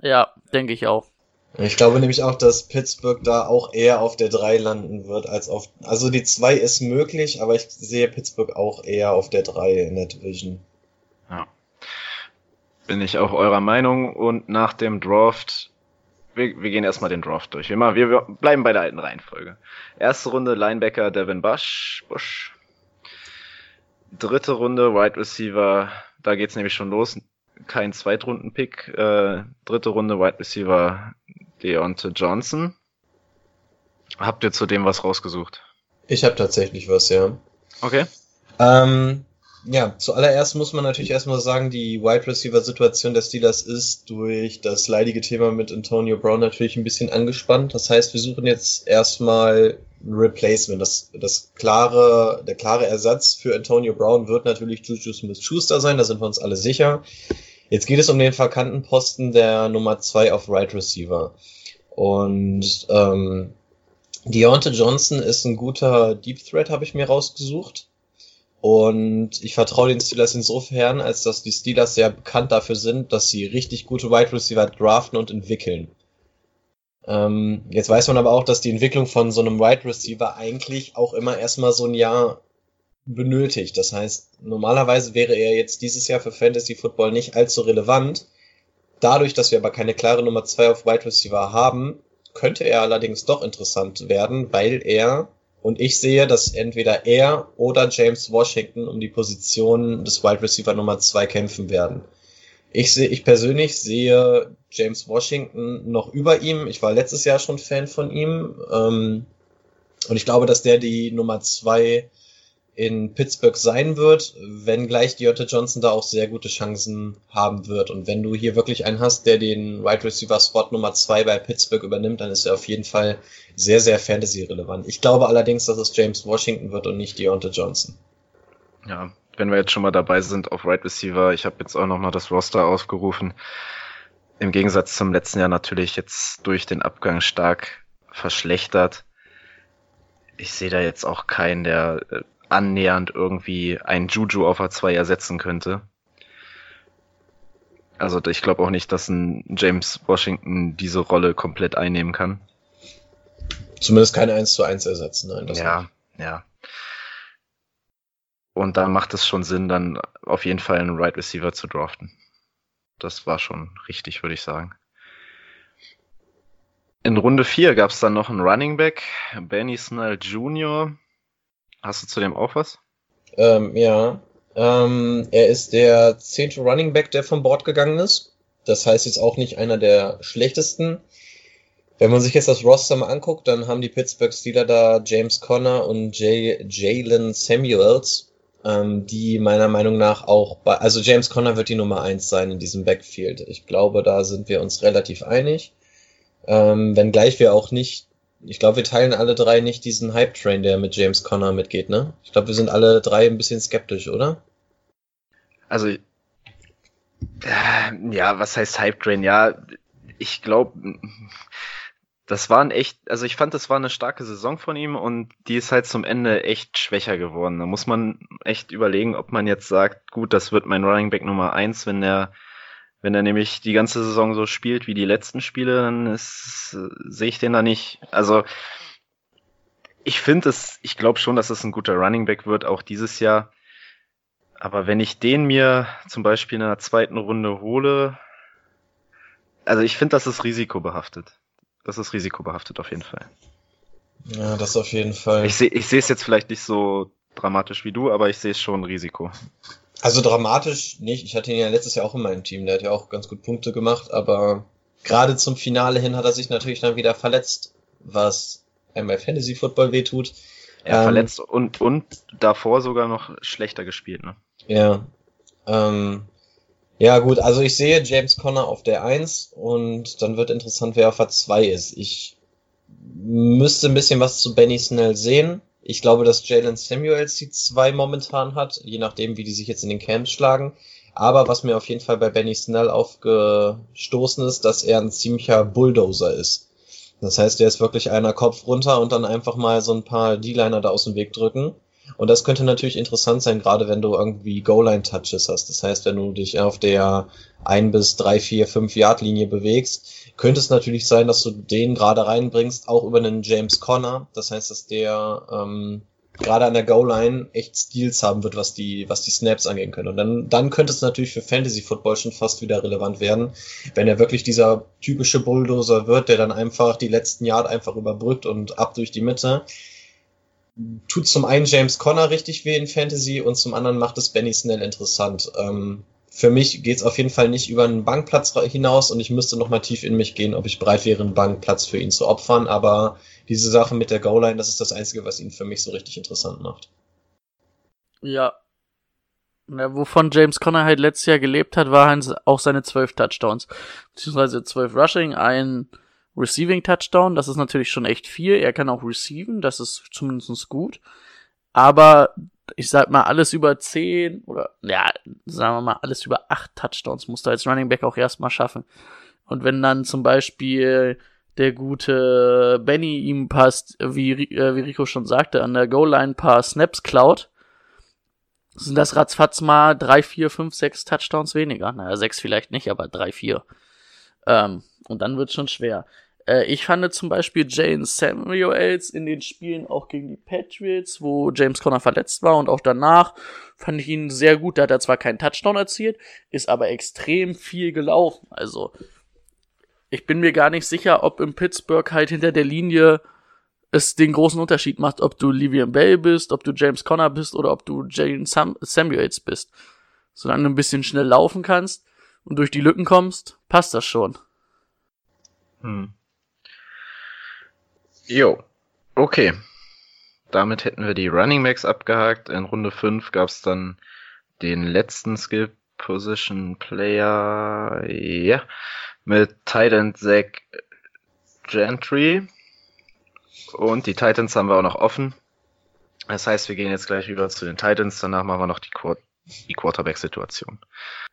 Ja, denke ich auch. Ich glaube nämlich auch, dass Pittsburgh da auch eher auf der 3 landen wird als auf. Also die 2 ist möglich, aber ich sehe Pittsburgh auch eher auf der 3 in der Division. Ja. Bin ich auch eurer Meinung und nach dem Draft wir, wir gehen erstmal den Draft durch. Wir, machen, wir bleiben bei der alten Reihenfolge. Erste Runde Linebacker Devin Bush. Bush. Dritte Runde Wide Receiver, da geht's nämlich schon los. Kein Zweitrunden-Pick. Äh, dritte Runde Wide Receiver Deontay Johnson. Habt ihr zu dem was rausgesucht? Ich habe tatsächlich was, ja. Okay. Ähm, ja, zuallererst muss man natürlich erstmal sagen, die Wide Receiver Situation der Steelers ist durch das leidige Thema mit Antonio Brown natürlich ein bisschen angespannt. Das heißt, wir suchen jetzt erstmal ein Replacement. Das, das klare, der klare Ersatz für Antonio Brown wird natürlich Juju Smith-Schuster sein, da sind wir uns alle sicher. Jetzt geht es um den vakanten Posten der Nummer zwei auf Right Receiver. Und ähm, Deontay Johnson ist ein guter Deep Threat, habe ich mir rausgesucht. Und ich vertraue den Steelers insofern, als dass die Steelers sehr bekannt dafür sind, dass sie richtig gute Wide Receiver draften und entwickeln. Ähm, jetzt weiß man aber auch, dass die Entwicklung von so einem Wide Receiver eigentlich auch immer erstmal so ein Jahr benötigt. Das heißt, normalerweise wäre er jetzt dieses Jahr für Fantasy Football nicht allzu relevant. Dadurch, dass wir aber keine klare Nummer zwei auf Wide Receiver haben, könnte er allerdings doch interessant werden, weil er und ich sehe, dass entweder er oder James Washington um die Position des Wide Receiver Nummer zwei kämpfen werden. Ich sehe, ich persönlich sehe James Washington noch über ihm. Ich war letztes Jahr schon Fan von ihm. Ähm, und ich glaube, dass der die Nummer zwei in Pittsburgh sein wird, wenngleich Deontay Johnson da auch sehr gute Chancen haben wird. Und wenn du hier wirklich einen hast, der den Wide Receiver Spot Nummer zwei bei Pittsburgh übernimmt, dann ist er auf jeden Fall sehr, sehr Fantasy-relevant. Ich glaube allerdings, dass es James Washington wird und nicht Deontay Johnson. Ja, wenn wir jetzt schon mal dabei sind auf Wide Receiver, ich habe jetzt auch nochmal das Roster aufgerufen. Im Gegensatz zum letzten Jahr natürlich jetzt durch den Abgang stark verschlechtert. Ich sehe da jetzt auch keinen, der äh, annähernd irgendwie ein Juju auf A2 ersetzen könnte. Also ich glaube auch nicht, dass ein James Washington diese Rolle komplett einnehmen kann. Zumindest kein 1 zu 1 ersetzen, nein. Das ja, nicht. ja. Und da macht es schon Sinn, dann auf jeden Fall einen Right Receiver zu draften. Das war schon richtig, würde ich sagen. In Runde 4 gab es dann noch einen Running Back, Benny Snell Jr. Hast du zu dem auch was? Ähm, ja. Ähm, er ist der zehnte Running Back, der vom Board gegangen ist. Das heißt jetzt auch nicht einer der schlechtesten. Wenn man sich jetzt das Roster mal anguckt, dann haben die Pittsburgh Steelers da James Conner und Jalen Samuels, ähm, die meiner Meinung nach auch bei, also James Conner wird die Nummer eins sein in diesem Backfield. Ich glaube, da sind wir uns relativ einig. Ähm, wenngleich wir auch nicht ich glaube, wir teilen alle drei nicht diesen Hype-Train, der mit James Conner mitgeht, ne? Ich glaube, wir sind alle drei ein bisschen skeptisch, oder? Also, äh, ja, was heißt Hype-Train? Ja, ich glaube, das war ein echt, also ich fand, das war eine starke Saison von ihm und die ist halt zum Ende echt schwächer geworden. Da muss man echt überlegen, ob man jetzt sagt, gut, das wird mein Running Back Nummer eins, wenn der wenn er nämlich die ganze Saison so spielt wie die letzten Spiele, dann ist, sehe ich den da nicht. Also ich finde es, ich glaube schon, dass es ein guter Running Back wird, auch dieses Jahr. Aber wenn ich den mir zum Beispiel in der zweiten Runde hole, also ich finde, das ist risikobehaftet. Das ist risikobehaftet auf jeden Fall. Ja, das auf jeden Fall. Ich sehe ich sehe es jetzt vielleicht nicht so dramatisch wie du, aber ich sehe es schon Risiko. Also dramatisch nicht. Ich hatte ihn ja letztes Jahr auch in meinem Team. Der hat ja auch ganz gut Punkte gemacht, aber gerade zum Finale hin hat er sich natürlich dann wieder verletzt, was einem bei Fantasy Football wehtut. Er Ähm, verletzt und, und davor sogar noch schlechter gespielt, ne? Ja. Ähm, ja, gut, also ich sehe James Conner auf der 1 und dann wird interessant, wer auf der 2 ist. Ich müsste ein bisschen was zu Benny Snell sehen. Ich glaube, dass Jalen Samuels die 2 momentan hat, je nachdem, wie die sich jetzt in den Camps schlagen. Aber was mir auf jeden Fall bei Benny Snell aufgestoßen ist, dass er ein ziemlicher Bulldozer ist. Das heißt, er ist wirklich einer Kopf runter und dann einfach mal so ein paar D-Liner da aus dem Weg drücken. Und das könnte natürlich interessant sein, gerade wenn du irgendwie Goal-Line-Touches hast. Das heißt, wenn du dich auf der 1 bis 3, 4, 5 Yard-Linie bewegst, könnte es natürlich sein, dass du den gerade reinbringst, auch über einen James Conner. Das heißt, dass der ähm, gerade an der Goal-Line echt Steals haben wird, was die, was die Snaps angehen können. Und dann, dann könnte es natürlich für Fantasy-Football schon fast wieder relevant werden, wenn er wirklich dieser typische Bulldozer wird, der dann einfach die letzten Yard einfach überbrückt und ab durch die Mitte tut zum einen James Conner richtig weh in Fantasy und zum anderen macht es Benny Snell interessant. Ähm, für mich geht's auf jeden Fall nicht über einen Bankplatz hinaus und ich müsste noch mal tief in mich gehen, ob ich bereit wäre, einen Bankplatz für ihn zu opfern. Aber diese Sache mit der Goal-Line, das ist das Einzige, was ihn für mich so richtig interessant macht. Ja. ja. Wovon James Conner halt letztes Jahr gelebt hat, waren auch seine zwölf Touchdowns. Beziehungsweise zwölf Rushing, ein Receiving Touchdown. Das ist natürlich schon echt viel. Er kann auch receiven, das ist zumindest gut. Aber ich sag mal, alles über zehn oder ja, sagen wir mal, alles über acht Touchdowns musst du als Running Back auch erstmal schaffen. Und wenn dann zum Beispiel der gute Benny ihm passt, wie, äh, wie Rico schon sagte, an der Goal-Line ein paar Snaps klaut, sind das ratzfatz mal drei, vier, fünf, sechs Touchdowns weniger. Naja, sechs vielleicht nicht, aber drei, vier. Ähm, und dann wird's schon schwer. Äh, ich fand zum Beispiel Jane Samuels in den Spielen auch gegen die Patriots, wo James Conner verletzt war und auch danach fand ich ihn sehr gut. Da hat er zwar keinen Touchdown erzielt, ist aber extrem viel gelaufen. Also ich bin mir gar nicht sicher, ob im Pittsburgh halt hinter der Linie es den großen Unterschied macht, ob du Livian Bell bist, ob du James Conner bist oder ob du Jalen Sam Samuels bist. Solange du ein bisschen schnell laufen kannst und durch die Lücken kommst, passt das schon. Hm. Jo. Okay. Damit hätten wir die Running Backs abgehakt. In Runde 5 gab es dann den letzten Skill Position Player. Ja. Mit Titan Zach Gentry. Und die Titans haben wir auch noch offen. Das heißt, wir gehen jetzt gleich über zu den Titans. Danach machen wir noch die, Quar die Quarterback-Situation.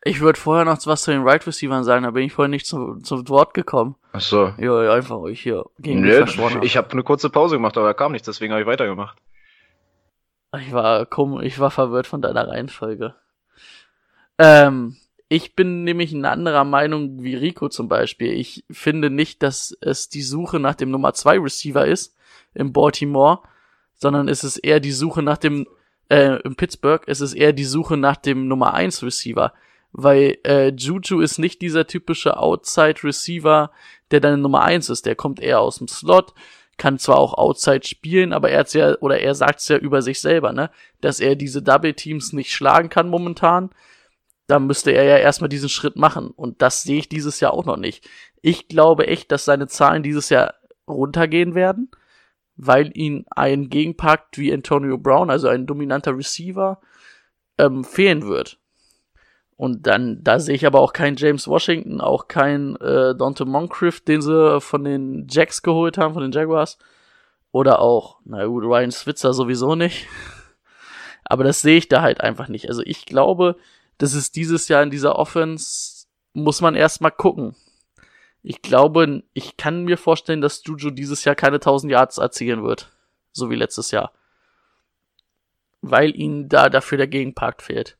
Ich würde vorher noch was zu den Right Receivers sagen, da bin ich vorher nicht zu, zum Wort gekommen. Ach so. Ja, einfach euch hier gegen Nö, ich habe eine kurze Pause gemacht, aber da kam nichts, deswegen habe ich weitergemacht. Ich war komm, ich war verwirrt von deiner Reihenfolge. Ähm, ich bin nämlich eine anderer Meinung wie Rico zum Beispiel. Ich finde nicht, dass es die Suche nach dem Nummer 2 Receiver ist im Baltimore, sondern es ist eher die Suche nach dem äh, im Pittsburgh, es ist eher die Suche nach dem Nummer 1 Receiver. Weil äh, Juju ist nicht dieser typische Outside Receiver, der deine Nummer 1 ist. Der kommt eher aus dem Slot, kann zwar auch Outside spielen, aber er hat's ja, oder er sagt's ja über sich selber, ne, dass er diese Double Teams nicht schlagen kann momentan. Da müsste er ja erstmal diesen Schritt machen. Und das sehe ich dieses Jahr auch noch nicht. Ich glaube echt, dass seine Zahlen dieses Jahr runtergehen werden, weil ihn ein Gegenpakt wie Antonio Brown, also ein dominanter Receiver, ähm, fehlen wird. Und dann, da sehe ich aber auch keinen James Washington, auch keinen äh, Dante Moncrief, den sie von den Jacks geholt haben, von den Jaguars. Oder auch, na gut, Ryan Switzer sowieso nicht. Aber das sehe ich da halt einfach nicht. Also ich glaube, das ist dieses Jahr in dieser Offense, muss man erstmal gucken. Ich glaube, ich kann mir vorstellen, dass Juju dieses Jahr keine 1000 Yards erzielen wird. So wie letztes Jahr. Weil ihm da dafür der Gegenpakt fehlt.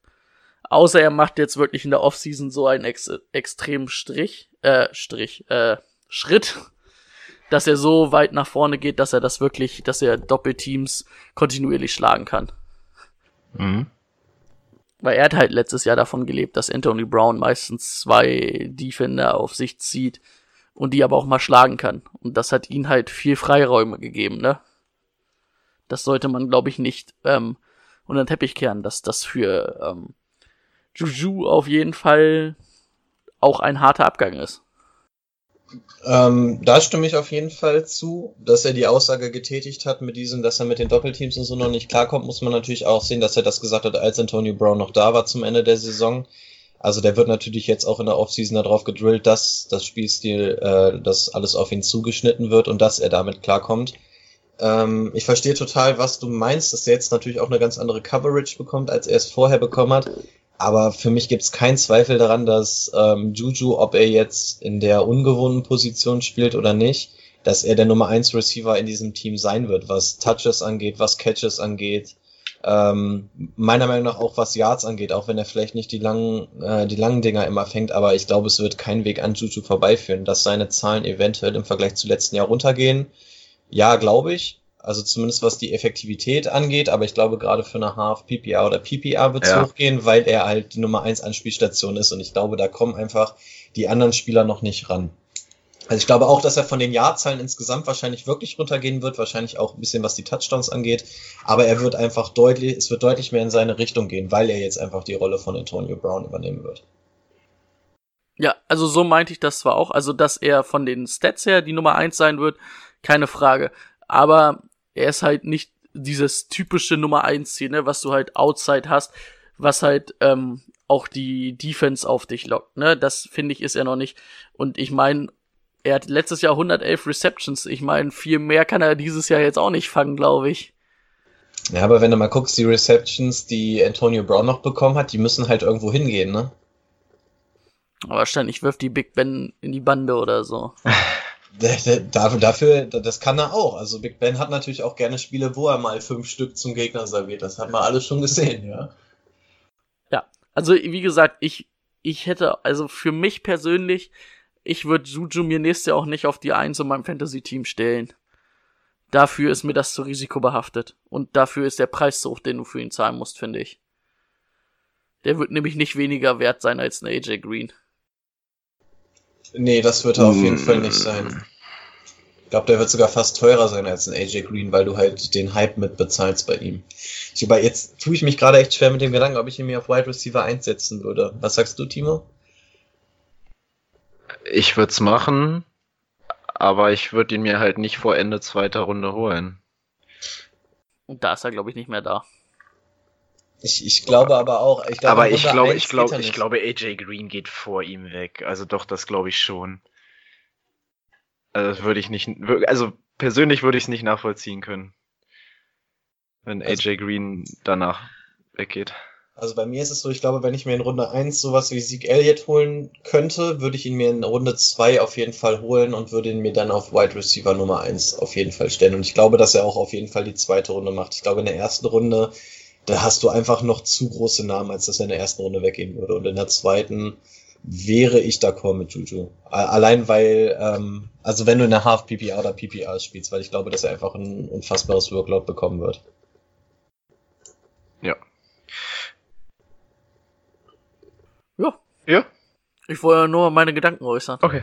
Außer er macht jetzt wirklich in der Offseason so einen ex extremen Strich, äh, Strich, äh, Schritt, dass er so weit nach vorne geht, dass er das wirklich, dass er Doppelteams kontinuierlich schlagen kann. Mhm. Weil er hat halt letztes Jahr davon gelebt, dass Anthony Brown meistens zwei Defender auf sich zieht und die aber auch mal schlagen kann. Und das hat ihn halt viel Freiräume gegeben, ne? Das sollte man, glaube ich, nicht ähm, unter den Teppich kehren, dass das für ähm, Juju auf jeden Fall auch ein harter Abgang ist. Ähm, da stimme ich auf jeden Fall zu, dass er die Aussage getätigt hat mit diesem, dass er mit den Doppelteams und so noch nicht klarkommt, muss man natürlich auch sehen, dass er das gesagt hat, als Antonio Brown noch da war zum Ende der Saison. Also der wird natürlich jetzt auch in der Offseason darauf gedrillt, dass das Spielstil, äh, dass alles auf ihn zugeschnitten wird und dass er damit klarkommt. Ähm, ich verstehe total, was du meinst, dass er jetzt natürlich auch eine ganz andere Coverage bekommt, als er es vorher bekommen hat. Aber für mich gibt es keinen Zweifel daran, dass ähm, Juju, ob er jetzt in der ungewohnten Position spielt oder nicht, dass er der Nummer 1 Receiver in diesem Team sein wird, was Touches angeht, was Catches angeht. Ähm, meiner Meinung nach auch was Yards angeht, auch wenn er vielleicht nicht die langen, äh, die langen Dinger immer fängt, aber ich glaube, es wird kein Weg an Juju vorbeiführen, dass seine Zahlen eventuell im Vergleich zu letzten Jahr runtergehen. Ja, glaube ich. Also zumindest was die Effektivität angeht, aber ich glaube gerade für eine Half PPR oder PPR wird es ja. hochgehen, weil er halt die Nummer 1 Anspielstation ist und ich glaube, da kommen einfach die anderen Spieler noch nicht ran. Also ich glaube auch, dass er von den Jahrzahlen insgesamt wahrscheinlich wirklich runtergehen wird, wahrscheinlich auch ein bisschen was die Touchdowns angeht, aber er wird einfach deutlich, es wird deutlich mehr in seine Richtung gehen, weil er jetzt einfach die Rolle von Antonio Brown übernehmen wird. Ja, also so meinte ich das zwar auch, also dass er von den Stats her die Nummer 1 sein wird, keine Frage. Aber er ist halt nicht dieses typische Nummer 1 Ziel, ne, was du halt outside hast, was halt ähm, auch die Defense auf dich lockt, ne? Das finde ich ist er noch nicht. Und ich meine, er hat letztes Jahr 111 Receptions. Ich meine, viel mehr kann er dieses Jahr jetzt auch nicht fangen, glaube ich. Ja, aber wenn du mal guckst, die Receptions, die Antonio Brown noch bekommen hat, die müssen halt irgendwo hingehen, ne? Aber wahrscheinlich wirft die Big Ben in die Bande oder so. Dafür, dafür, das kann er auch. Also Big Ben hat natürlich auch gerne Spiele, wo er mal fünf Stück zum Gegner serviert. Das hat man alles schon gesehen, ja. Ja, also wie gesagt, ich, ich hätte, also für mich persönlich, ich würde Juju mir nächstes Jahr auch nicht auf die Eins in meinem Fantasy-Team stellen. Dafür ist mir das zu risikobehaftet. Und dafür ist der Preis so hoch, den du für ihn zahlen musst, finde ich. Der wird nämlich nicht weniger wert sein als ein AJ Green. Nee, das wird er auf jeden Fall nicht sein. Ich glaube, der wird sogar fast teurer sein als ein AJ Green, weil du halt den Hype mit bezahlst bei ihm. Ich, über, jetzt tue ich mich gerade echt schwer mit dem Gedanken, ob ich ihn mir auf Wide Receiver einsetzen würde. Was sagst du, Timo? Ich würde es machen, aber ich würde ihn mir halt nicht vor Ende zweiter Runde holen. Und da ist er, glaube ich, nicht mehr da. Ich, ich glaube aber auch. Ich glaube, aber ich glaube, ich glaube, ich glaube, AJ Green geht vor ihm weg. Also doch, das glaube ich schon. Also das würde ich nicht, also persönlich würde ich es nicht nachvollziehen können, wenn also, AJ Green danach weggeht. Also bei mir ist es so, ich glaube, wenn ich mir in Runde 1 sowas wie Sieg Elliott holen könnte, würde ich ihn mir in Runde 2 auf jeden Fall holen und würde ihn mir dann auf Wide Receiver Nummer 1 auf jeden Fall stellen. Und ich glaube, dass er auch auf jeden Fall die zweite Runde macht. Ich glaube, in der ersten Runde da hast du einfach noch zu große Namen, als dass er in der ersten Runde weggehen würde. Und in der zweiten wäre ich d'accord mit Juju. Allein weil, ähm, also wenn du in der Half PPR oder PPR spielst, weil ich glaube, dass er einfach ein unfassbares Workload bekommen wird. Ja. Ja. Ja. Ich wollte nur meine Gedanken äußern. Okay.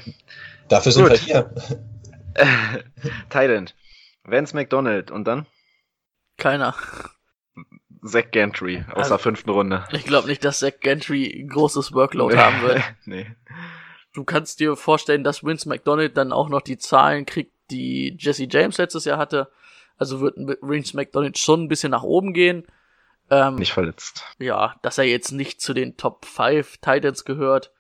Dafür sind Gut. wir hier. Thailand. Vance McDonald und dann? Keiner. Zach Gantry aus also, der fünften Runde. Ich glaube nicht, dass Zach Gantry ein großes Workload nee. haben wird. nee. Du kannst dir vorstellen, dass Vince McDonald dann auch noch die Zahlen kriegt, die Jesse James letztes Jahr hatte. Also wird Vince McDonald schon ein bisschen nach oben gehen. Ähm, nicht verletzt. Ja, dass er jetzt nicht zu den Top 5 Titans gehört,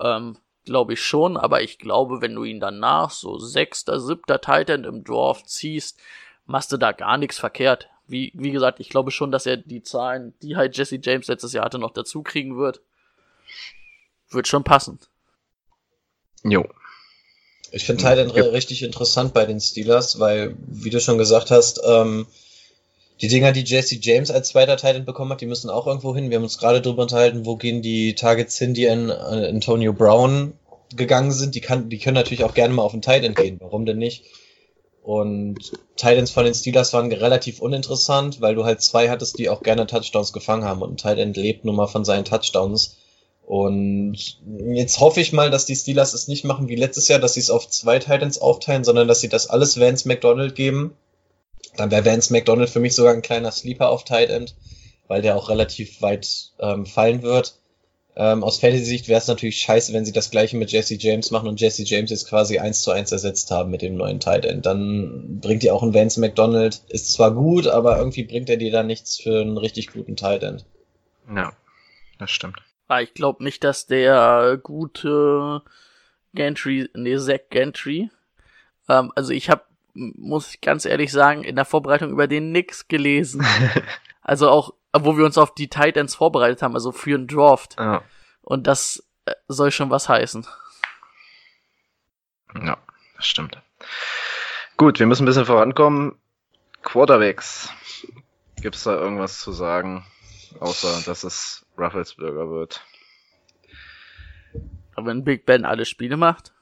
ähm, glaube ich schon, aber ich glaube, wenn du ihn danach so sechster, siebter Titan im Draft ziehst, machst du da gar nichts verkehrt wie, wie gesagt, ich glaube schon, dass er die Zahlen, die halt Jesse James letztes Jahr hatte, noch dazu kriegen wird. Wird schon passen. Jo. Ich finde Thailand ja. richtig interessant bei den Steelers, weil, wie du schon gesagt hast, ähm, die Dinger, die Jesse James als zweiter Titan bekommen hat, die müssen auch irgendwo hin. Wir haben uns gerade drüber unterhalten, wo gehen die Targets hin, die an Antonio Brown gegangen sind. Die, kann, die können natürlich auch gerne mal auf den Titan gehen. Warum denn nicht? Und Titans von den Steelers waren relativ uninteressant, weil du halt zwei hattest, die auch gerne Touchdowns gefangen haben. Und ein Titan lebt nun mal von seinen Touchdowns. Und jetzt hoffe ich mal, dass die Steelers es nicht machen wie letztes Jahr, dass sie es auf zwei Titans aufteilen, sondern dass sie das alles Vance McDonald geben. Dann wäre Vance McDonald für mich sogar ein kleiner Sleeper auf Tight End, weil der auch relativ weit ähm, fallen wird. Ähm, aus Fantasy-Sicht wäre es natürlich scheiße, wenn sie das gleiche mit Jesse James machen und Jesse James jetzt quasi eins zu eins ersetzt haben mit dem neuen Tight End. Dann bringt ihr auch ein Vance McDonald. Ist zwar gut, aber irgendwie bringt er dir da nichts für einen richtig guten Tight End. Ja, das stimmt. Ah, ich glaube nicht, dass der gute Gantry, nee, Zach Gantry, ähm, also ich habe, muss ich ganz ehrlich sagen, in der Vorbereitung über den nix gelesen. also auch, wo wir uns auf die Tight Ends vorbereitet haben, also für einen Draft. Ja, Und das äh, soll schon was heißen. ja, das stimmt. Gut, wir müssen ein bisschen vorankommen. Quarterbacks. Gibt's da irgendwas zu sagen, außer dass es Rufflesburger wird? Aber wenn Big Ben alle Spiele macht,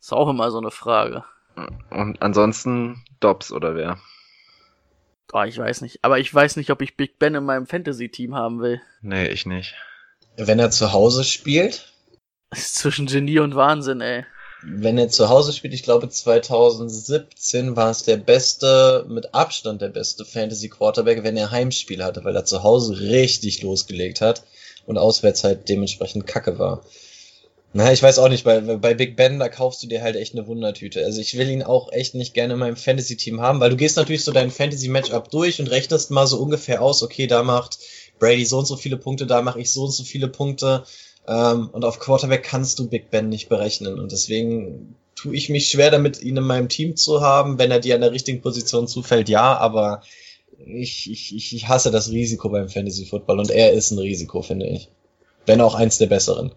ist auch immer so eine Frage. Und ansonsten Dobbs oder wer? Oh, ich weiß nicht. Aber ich weiß nicht, ob ich Big Ben in meinem Fantasy-Team haben will. Nee, ich nicht. Wenn er zu Hause spielt, Das ist zwischen Genie und Wahnsinn, ey. wenn er zu Hause spielt, ich glaube 2017 war es der beste, mit Abstand der beste Fantasy Quarterback, wenn er Heimspiel hatte, weil er zu Hause richtig losgelegt hat und auswärts halt dementsprechend kacke war. Na, ich weiß auch nicht, bei, bei Big Ben, da kaufst du dir halt echt eine Wundertüte. Also ich will ihn auch echt nicht gerne in meinem Fantasy-Team haben, weil du gehst natürlich so dein Fantasy-Matchup durch und rechnest mal so ungefähr aus, okay, da macht Brady so und so viele Punkte, da mache ich so und so viele Punkte. Ähm, und auf Quarterback kannst du Big Ben nicht berechnen. Und deswegen tue ich mich schwer damit, ihn in meinem Team zu haben. Wenn er dir an der richtigen Position zufällt, ja, aber ich, ich, ich hasse das Risiko beim Fantasy Football und er ist ein Risiko, finde ich. Wenn auch eins der besseren.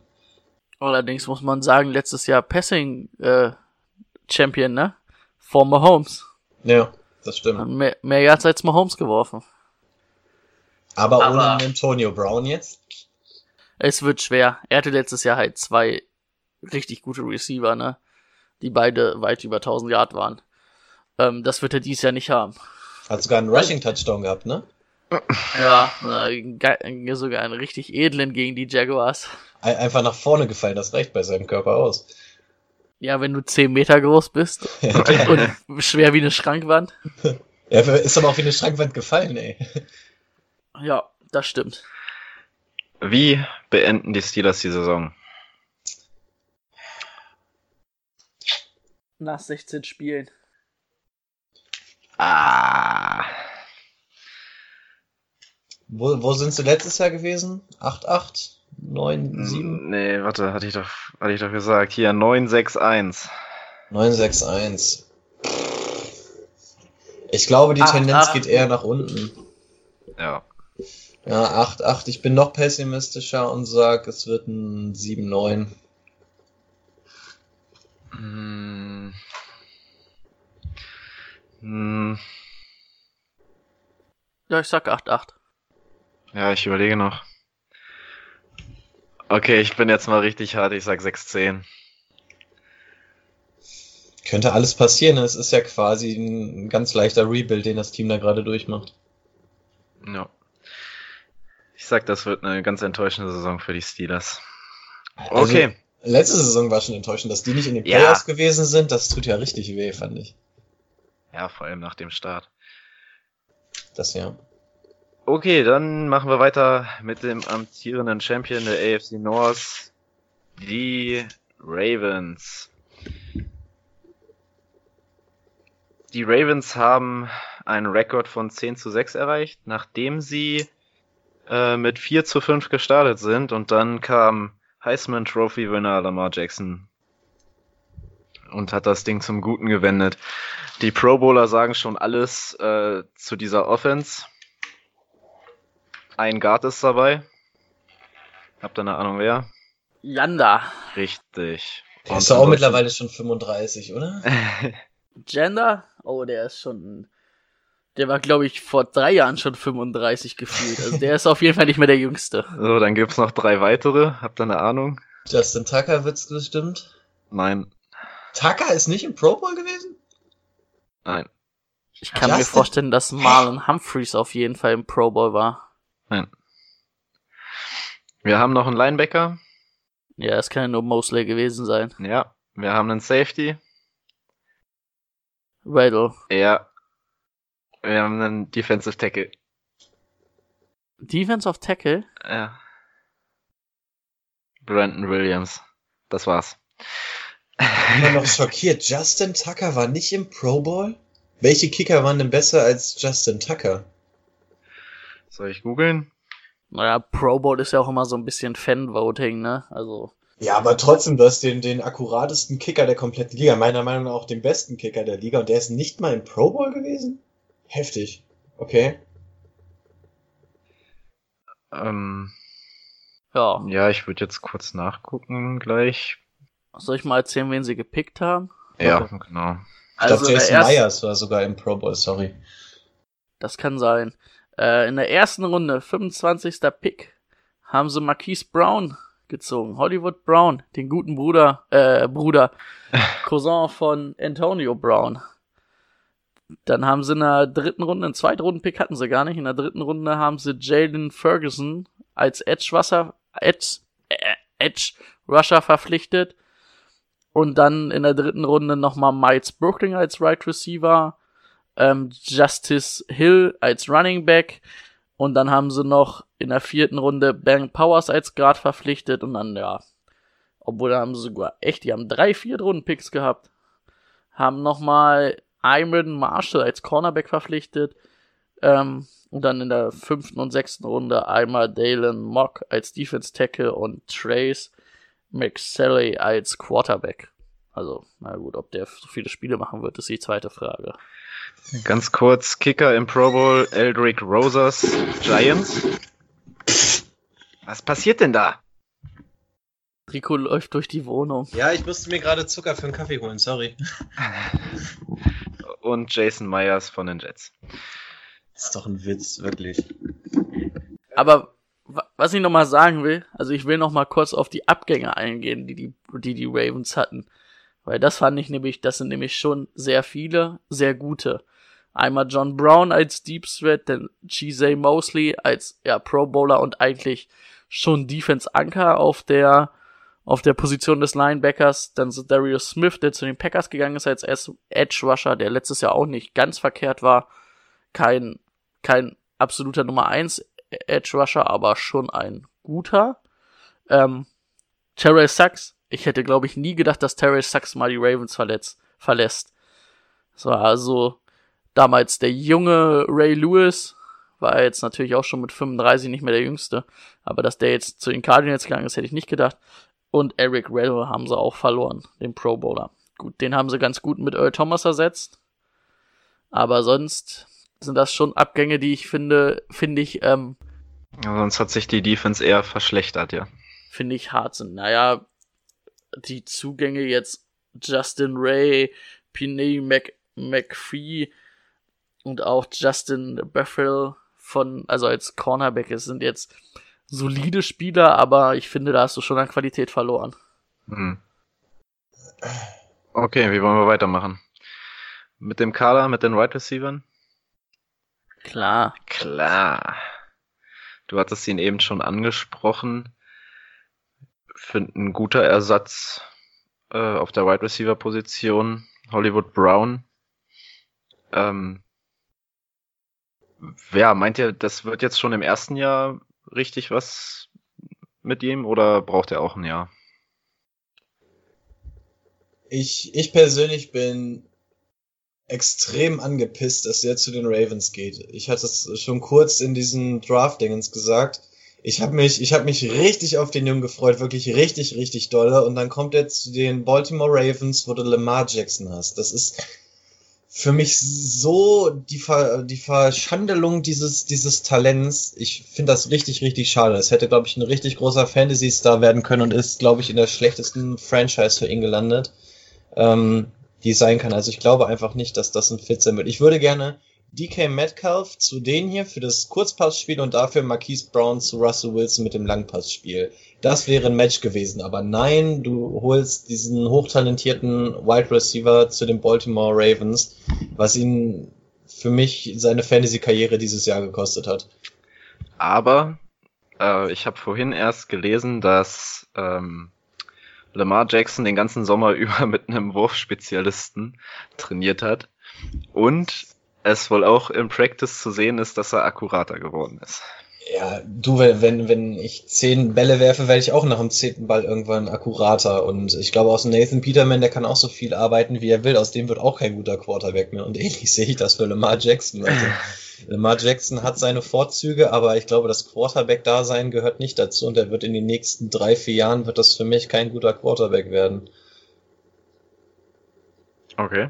Allerdings muss man sagen, letztes Jahr Passing äh, Champion, ne? Vor Mahomes. Ja, das stimmt. Mehr, mehr Yards als Mahomes geworfen. Aber, Aber- ohne Antonio Brown jetzt? Es wird schwer. Er hatte letztes Jahr halt zwei richtig gute Receiver, ne? Die beide weit über 1000 Yard waren. Ähm, das wird er dieses Jahr nicht haben. Hat sogar einen Rushing Touchdown gehabt, ne? Ja. Sogar einen richtig edlen gegen die Jaguars. Ein- Einfach nach vorne gefallen, das reicht bei seinem Körper aus. Ja, wenn du 10 Meter groß bist Ja, und schwer wie eine Schrankwand. Er ist aber auch wie eine Schrankwand gefallen, ey. Ja, das stimmt. Wie beenden die Steelers die Saison? Nach 16 Spielen. Ah. Wo, wo sind sie letztes Jahr gewesen? 8-8? 9-7? Nee, warte, hatte ich doch, hatte ich doch gesagt. Hier, 961. 9-6-1. Ich glaube, die Acht, Tendenz acht. geht eher nach unten. Ja. Ja, 8-8. Ich bin noch pessimistischer und sag, es wird ein 7-9. Hm. Hm. Ja, ich sag 8-8. Ja, ich überlege noch. Okay, ich bin jetzt mal richtig hart. Ich sag 610. Könnte alles passieren. Es ist ja quasi ein ganz leichter Rebuild, den das Team da gerade durchmacht. Ja. Ich sag, das wird eine ganz enttäuschende Saison für die Steelers. Also, Okay. letzte Saison war schon enttäuschend, dass die nicht in den Ja. Playoffs gewesen sind. Das tut ja richtig weh, fand ich. Ja, vor allem nach dem Start. Das ja. Okay, dann machen wir weiter mit dem amtierenden Champion der AFC North, die Ravens. Die Ravens haben einen Rekord von 10 zu 6 erreicht, nachdem sie äh, mit 4 zu 5 gestartet sind und dann kam Heisman Trophy Winner Lamar Jackson und hat das Ding zum Guten gewendet. Die Pro Bowler sagen schon alles äh, zu dieser Offense. Ein Guard ist dabei. Habt ihr eine Ahnung wer? Yanda. Richtig. Der ist doch auch mittlerweile schon 35, oder? Gender? Oh, der ist schon. Der war, glaube ich, vor drei Jahren schon 35 gefühlt. Also der ist auf jeden Fall nicht mehr der Jüngste. so, dann gibt's noch drei weitere. Habt ihr eine Ahnung? Justin Tucker wird's bestimmt. Nein, Tucker ist nicht im Pro Bowl gewesen? nein, Ich kann mir Justin- vorstellen, dass Marlon Humphreys auf jeden Fall im Pro Bowl war. Nein. Wir haben noch einen Linebacker. Ja, es kann ja nur Mosley gewesen sein. Ja. Wir haben einen Safety. Riddle. Ja. Wir haben einen Defensive Tackle. Defense of Tackle? Ja. Brandon Williams. Das war's. Ich bin noch schockiert. Justin Tucker war nicht im Pro Bowl? Welche Kicker waren denn besser als Justin Tucker? Soll ich googeln? Naja, Pro Bowl ist ja auch immer so ein bisschen Fan-Voting, ne? Also. Ja, aber trotzdem, du hast den, den akkuratesten Kicker der kompletten Liga. Meiner Meinung nach auch den besten Kicker der Liga. Und der ist nicht mal im Pro Bowl gewesen? Heftig. Okay. Ähm, Ja. ja, ich würde jetzt kurz nachgucken gleich. Soll ich mal erzählen, wen sie gepickt haben? Ja, genau. Ich Also glaube, in der Jason Myers war sogar im Pro Bowl, sorry. Das kann sein. Äh, in der ersten Runde, 25. Pick, haben sie Marquise Brown gezogen. Hollywood Brown, den guten Bruder, äh, Bruder, Cousin von Antonio Brown. Dann haben sie in der dritten Runde, einen Zweitrunden-Pick hatten sie gar nicht. In der dritten Runde haben sie Jalen Ferguson als Edge Rusher, Edge, äh, Edge Rusher verpflichtet. Und dann in der dritten Runde nochmal Miles Brooklyn als Right Receiver ähm, Justice Hill als Running Back. Und dann haben sie noch in der vierten Runde Bang Powers als Guard verpflichtet. Und dann, ja, obwohl da haben sie sogar echt, die haben drei Viertrunden-Picks gehabt, haben nochmal Iron Marshall als Cornerback verpflichtet. Ähm, und dann in der fünften und sechsten Runde einmal Dalen Mock als Defense Tackle und Trace McSally als Quarterback. Also, na gut, ob der so viele Spiele machen wird, ist die zweite Frage. Ganz kurz, Kicker im Pro Bowl, Eldrick Rosas, Giants. Was passiert denn da? Rico läuft durch die Wohnung. Ja, ich musste mir gerade Zucker für einen Kaffee holen, sorry. Und Jason Myers von den Jets. Das ist doch ein Witz, wirklich. Aber wa- was ich nochmal sagen will, also ich will nochmal kurz auf die Abgänge eingehen, die die, die die Ravens hatten. Weil das fand ich nämlich, das sind nämlich schon sehr viele, sehr gute. Einmal John Brown als Deep Threat, dann Chizay Mosley als ja, Pro Bowler und eigentlich schon Defense Anker auf der auf der Position des Linebackers. Dann so Darius Smith, der zu den Packers gegangen ist als Edge Rusher, der letztes Jahr auch nicht ganz verkehrt war. Kein kein absoluter Nummer 1 Edge Rusher, aber schon ein guter. Ähm, Terrell Sachs, ich hätte glaube ich nie gedacht, dass Terrell Sachs mal die Ravens verletzt, verlässt. Das war also damals der junge Ray Lewis, war jetzt natürlich auch schon mit 35 nicht mehr der jüngste, aber dass der jetzt zu den Cardinals gegangen ist, hätte ich nicht gedacht. Und Eric Reddle haben sie auch verloren, den Pro Bowler. Gut, den haben sie ganz gut mit Earl Thomas ersetzt. Aber sonst sind das schon Abgänge, die ich finde, finde ich, ähm, Ja, sonst hat sich die Defense eher verschlechtert, ja. finde ich hart sind. Naja, die Zugänge jetzt Justin Ray, Pinay Mc, McPhee und auch Justin Bethel von, also als Cornerback, es sind jetzt solide Spieler, aber ich finde, da hast du schon an Qualität verloren. Hm. Okay, wie wollen wir weitermachen? Mit dem Kader, mit den Wide right Receivers? Klar. Klar. Du hattest ihn eben schon angesprochen. Finde ein guter Ersatz äh, auf der Wide Receiver Position. Hollywood Brown. Ähm, ja, meint ihr, das wird jetzt schon im ersten Jahr richtig was mit ihm oder braucht er auch ein Jahr? Ich, ich persönlich bin extrem angepisst, dass er zu den Ravens geht. Ich hatte es schon kurz in diesen Draft-Dingens gesagt. Ich habe mich, ich habe mich richtig auf den Jungen gefreut, wirklich richtig, richtig dolle. Und dann kommt er zu den Baltimore Ravens, wo du Lamar Jackson hast. Das ist für mich so die, Ver, die Verschandelung dieses, dieses Talents. Ich finde das richtig, richtig schade. Es hätte, glaube ich, ein richtig großer Fantasy-Star werden können und ist, glaube ich, in der schlechtesten Franchise für ihn gelandet, ähm, die sein kann. Also ich glaube einfach nicht, dass das ein Fit sein wird. Ich würde gerne DK Metcalf zu denen hier für das Kurzpassspiel und dafür Marquise Brown zu Russell Wilson mit dem Langpassspiel. Das wäre ein Match gewesen, aber nein, du holst diesen hochtalentierten Wide Receiver zu den Baltimore Ravens, was ihn für mich seine Fantasy-Karriere dieses Jahr gekostet hat. Aber äh, ich habe vorhin erst gelesen, dass ähm, Lamar Jackson den ganzen Sommer über mit einem Wurfspezialisten trainiert hat und es wohl auch im Practice zu sehen ist, dass er akkurater geworden ist. Ja, du, wenn, wenn ich zehn Bälle werfe, werde ich auch nach dem zehnten Ball irgendwann akkurater. Und ich glaube, aus Nathan Peterman, der kann auch so viel arbeiten, wie er will. Aus dem wird auch kein guter Quarterback mehr. Und ähnlich sehe ich das für Lamar Jackson. Also, Lamar Jackson hat seine Vorzüge, aber ich glaube, das Quarterback-Dasein gehört nicht dazu. Und er wird in den nächsten drei, vier Jahren wird das für mich kein guter Quarterback werden. Okay.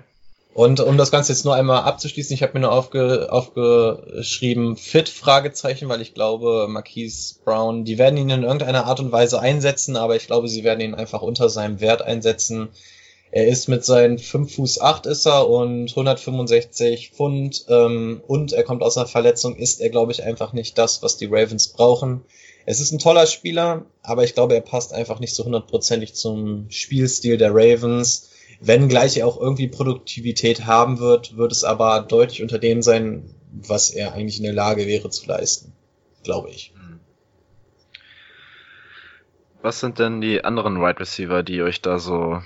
Und um das Ganze jetzt nur einmal abzuschließen, ich habe mir nur aufge, aufgeschrieben, fit, Fragezeichen, weil ich glaube, Marquise Brown, die werden ihn in irgendeiner Art und Weise einsetzen, aber ich glaube, sie werden ihn einfach unter seinem Wert einsetzen. Er ist mit seinen 5 Fuß 8 ist er und 165 Pfund ähm, und er kommt aus einer Verletzung, ist er, glaube ich, einfach nicht das, was die Ravens brauchen. Es ist ein toller Spieler, aber ich glaube, er passt einfach nicht so hundertprozentig zum Spielstil der Ravens wenn gleich er auch irgendwie Produktivität haben wird, wird es aber deutlich unter dem sein, was er eigentlich in der Lage wäre zu leisten. Glaube ich. Was sind denn die anderen Wide Receiver, die euch da so,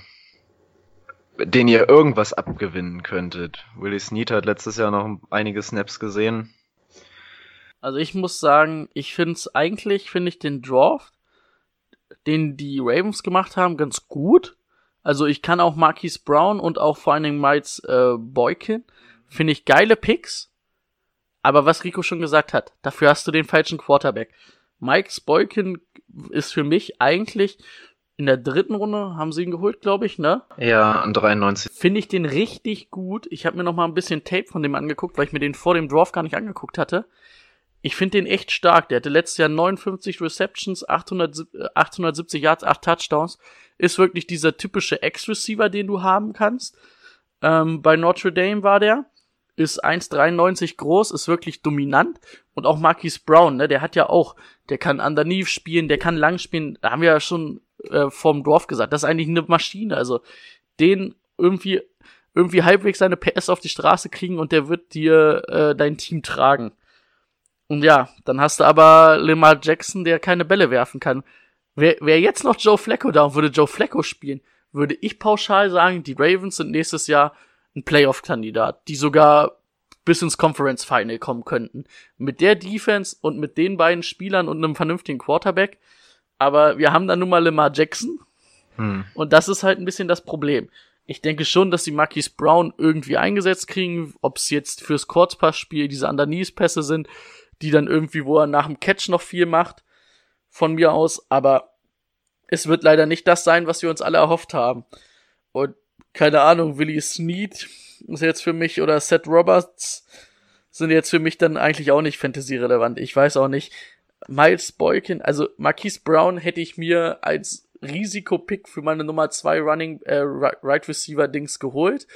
denen ihr irgendwas abgewinnen könntet? Willie Snead hat letztes Jahr noch einige Snaps gesehen. Also ich muss sagen, ich finde es eigentlich, finde ich den Draft, den die Ravens gemacht haben, ganz gut. Also ich kann auch Marquise Brown und auch vor allen Dingen Miles äh, Boykin. Finde ich geile Picks. Aber was Rico schon gesagt hat, dafür hast du den falschen Quarterback. Mike Boykin ist für mich eigentlich in der dritten Runde, haben sie ihn geholt, glaube ich, ne? Ja, an 93. Finde ich den richtig gut. Ich habe mir noch mal ein bisschen Tape von dem angeguckt, weil ich mir den vor dem Draft gar nicht angeguckt hatte. Ich finde den echt stark. Der hatte letztes Jahr 59 Receptions, 800, 870 Yards, 8 Touchdowns ist wirklich dieser typische Ex-Receiver, den du haben kannst. Ähm, bei Notre Dame war der. Ist 1,93 groß, ist wirklich dominant. Und auch Marquise Brown, ne, der hat ja auch, der kann underneath spielen, der kann lang spielen. Da haben wir ja schon äh, vom Dorf gesagt. Das ist eigentlich eine Maschine. Also den irgendwie, irgendwie halbwegs seine PS auf die Straße kriegen und der wird dir äh, dein Team tragen. Und ja, dann hast du aber Lamar Jackson, der keine Bälle werfen kann. Wäre wär jetzt noch Joe Flacco da und würde Joe Flacco spielen, würde ich pauschal sagen, die Ravens sind nächstes Jahr ein Playoff-Kandidat, die sogar bis ins Conference Final kommen könnten. Mit der Defense und mit den beiden Spielern und einem vernünftigen Quarterback. Aber wir haben dann nun mal Lamar Jackson. Hm. Und das ist halt ein bisschen das Problem. Ich denke schon, dass die Marquis Brown irgendwie eingesetzt kriegen, ob es jetzt fürs Kurzpassspiel diese Underneath-Pässe sind, die dann irgendwie, wo er nach dem Catch noch viel macht von mir aus, aber es wird leider nicht das sein, was wir uns alle erhofft haben. Und keine Ahnung, Willie Snead ist jetzt für mich oder Seth Roberts sind jetzt für mich dann eigentlich auch nicht Fantasy-relevant. Ich weiß auch nicht. Miles Boykin, also Marquise Brown hätte ich mir als Risikopick für meine Nummer 2 Running äh, Right Receiver Dings geholt,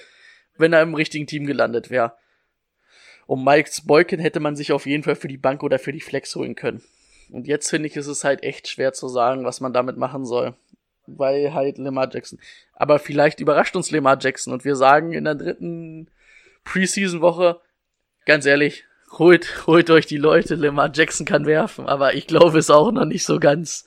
wenn er im richtigen Team gelandet wäre. Und Miles Boykin hätte man sich auf jeden Fall für die Bank oder für die Flex holen können. Und jetzt finde ich, ist es halt echt schwer zu sagen, was man damit machen soll. Weil halt Lamar Jackson. Aber vielleicht überrascht uns Lamar Jackson und wir sagen in der dritten Preseason-Woche, ganz ehrlich, holt, holt euch die Leute, Lamar Jackson kann werfen, aber ich glaube es auch noch nicht so ganz.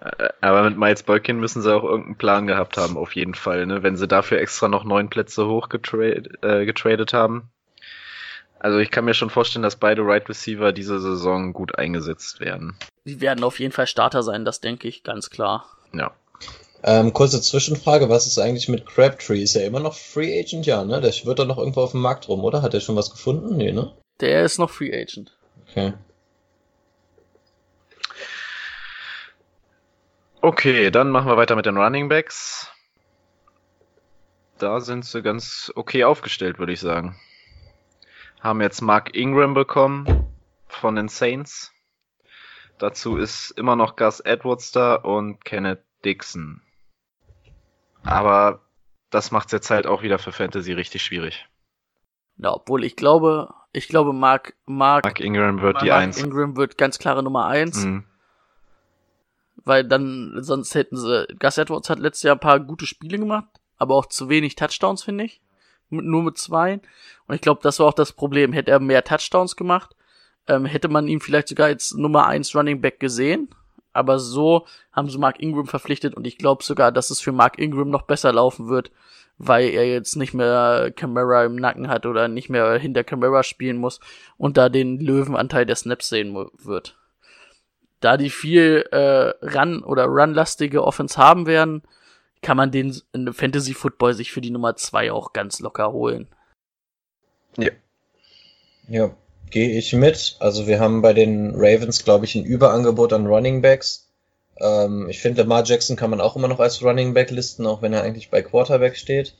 Äh, aber mit Miles Boykin müssen sie auch irgendeinen Plan gehabt haben, auf jeden Fall, ne? Wenn sie dafür extra noch neun Plätze hoch getradet, äh, getradet haben. Also ich kann mir schon vorstellen, dass beide Right Receiver diese Saison gut eingesetzt werden. Die werden auf jeden Fall Starter sein, das denke ich, ganz klar. Ja. Ähm, kurze Zwischenfrage, was ist eigentlich mit Crabtree? Ist er immer noch Free Agent? Ja, ne? Der wird doch noch irgendwo auf dem Markt rum, oder? Hat er schon was gefunden? Nee, ne? Der ist noch Free Agent. Okay. Okay, dann machen wir weiter mit den Running Backs. Da sind sie ganz okay aufgestellt, würde ich sagen haben jetzt Mark Ingram bekommen von den Saints. Dazu ist immer noch Gus Edwards da und Kenneth Dixon. Aber das macht jetzt halt auch wieder für Fantasy richtig schwierig. Ja, obwohl ich glaube, ich glaube, Mark, Mark, Mark Ingram wird Mark die Eins. Ingram wird ganz klare Nummer eins. Mhm. Weil dann, sonst hätten sie, Gus Edwards hat letztes Jahr ein paar gute Spiele gemacht, aber auch zu wenig Touchdowns, finde ich mit, nur mit zwei. Und ich glaube, das war auch das Problem. Hätte er mehr Touchdowns gemacht, ähm, hätte man ihn vielleicht sogar als Nummer eins Running Back gesehen. Aber so haben sie Mark Ingram verpflichtet und ich glaube sogar, dass es für Mark Ingram noch besser laufen wird, weil er jetzt nicht mehr Camara im Nacken hat oder nicht mehr hinter Camara spielen muss und da den Löwenanteil der Snaps sehen wird. Da die viel äh, Run- oder Run-lastige Offense haben werden, kann man den in Fantasy Football sich für die Nummer zwei auch ganz locker holen. Ja. Ja, gehe ich mit. Also wir haben bei den Ravens, glaube ich, ein Überangebot an Running Backs. Ähm, ich finde, Lamar Jackson kann man auch immer noch als Running Back listen, auch wenn er eigentlich bei Quarterback steht.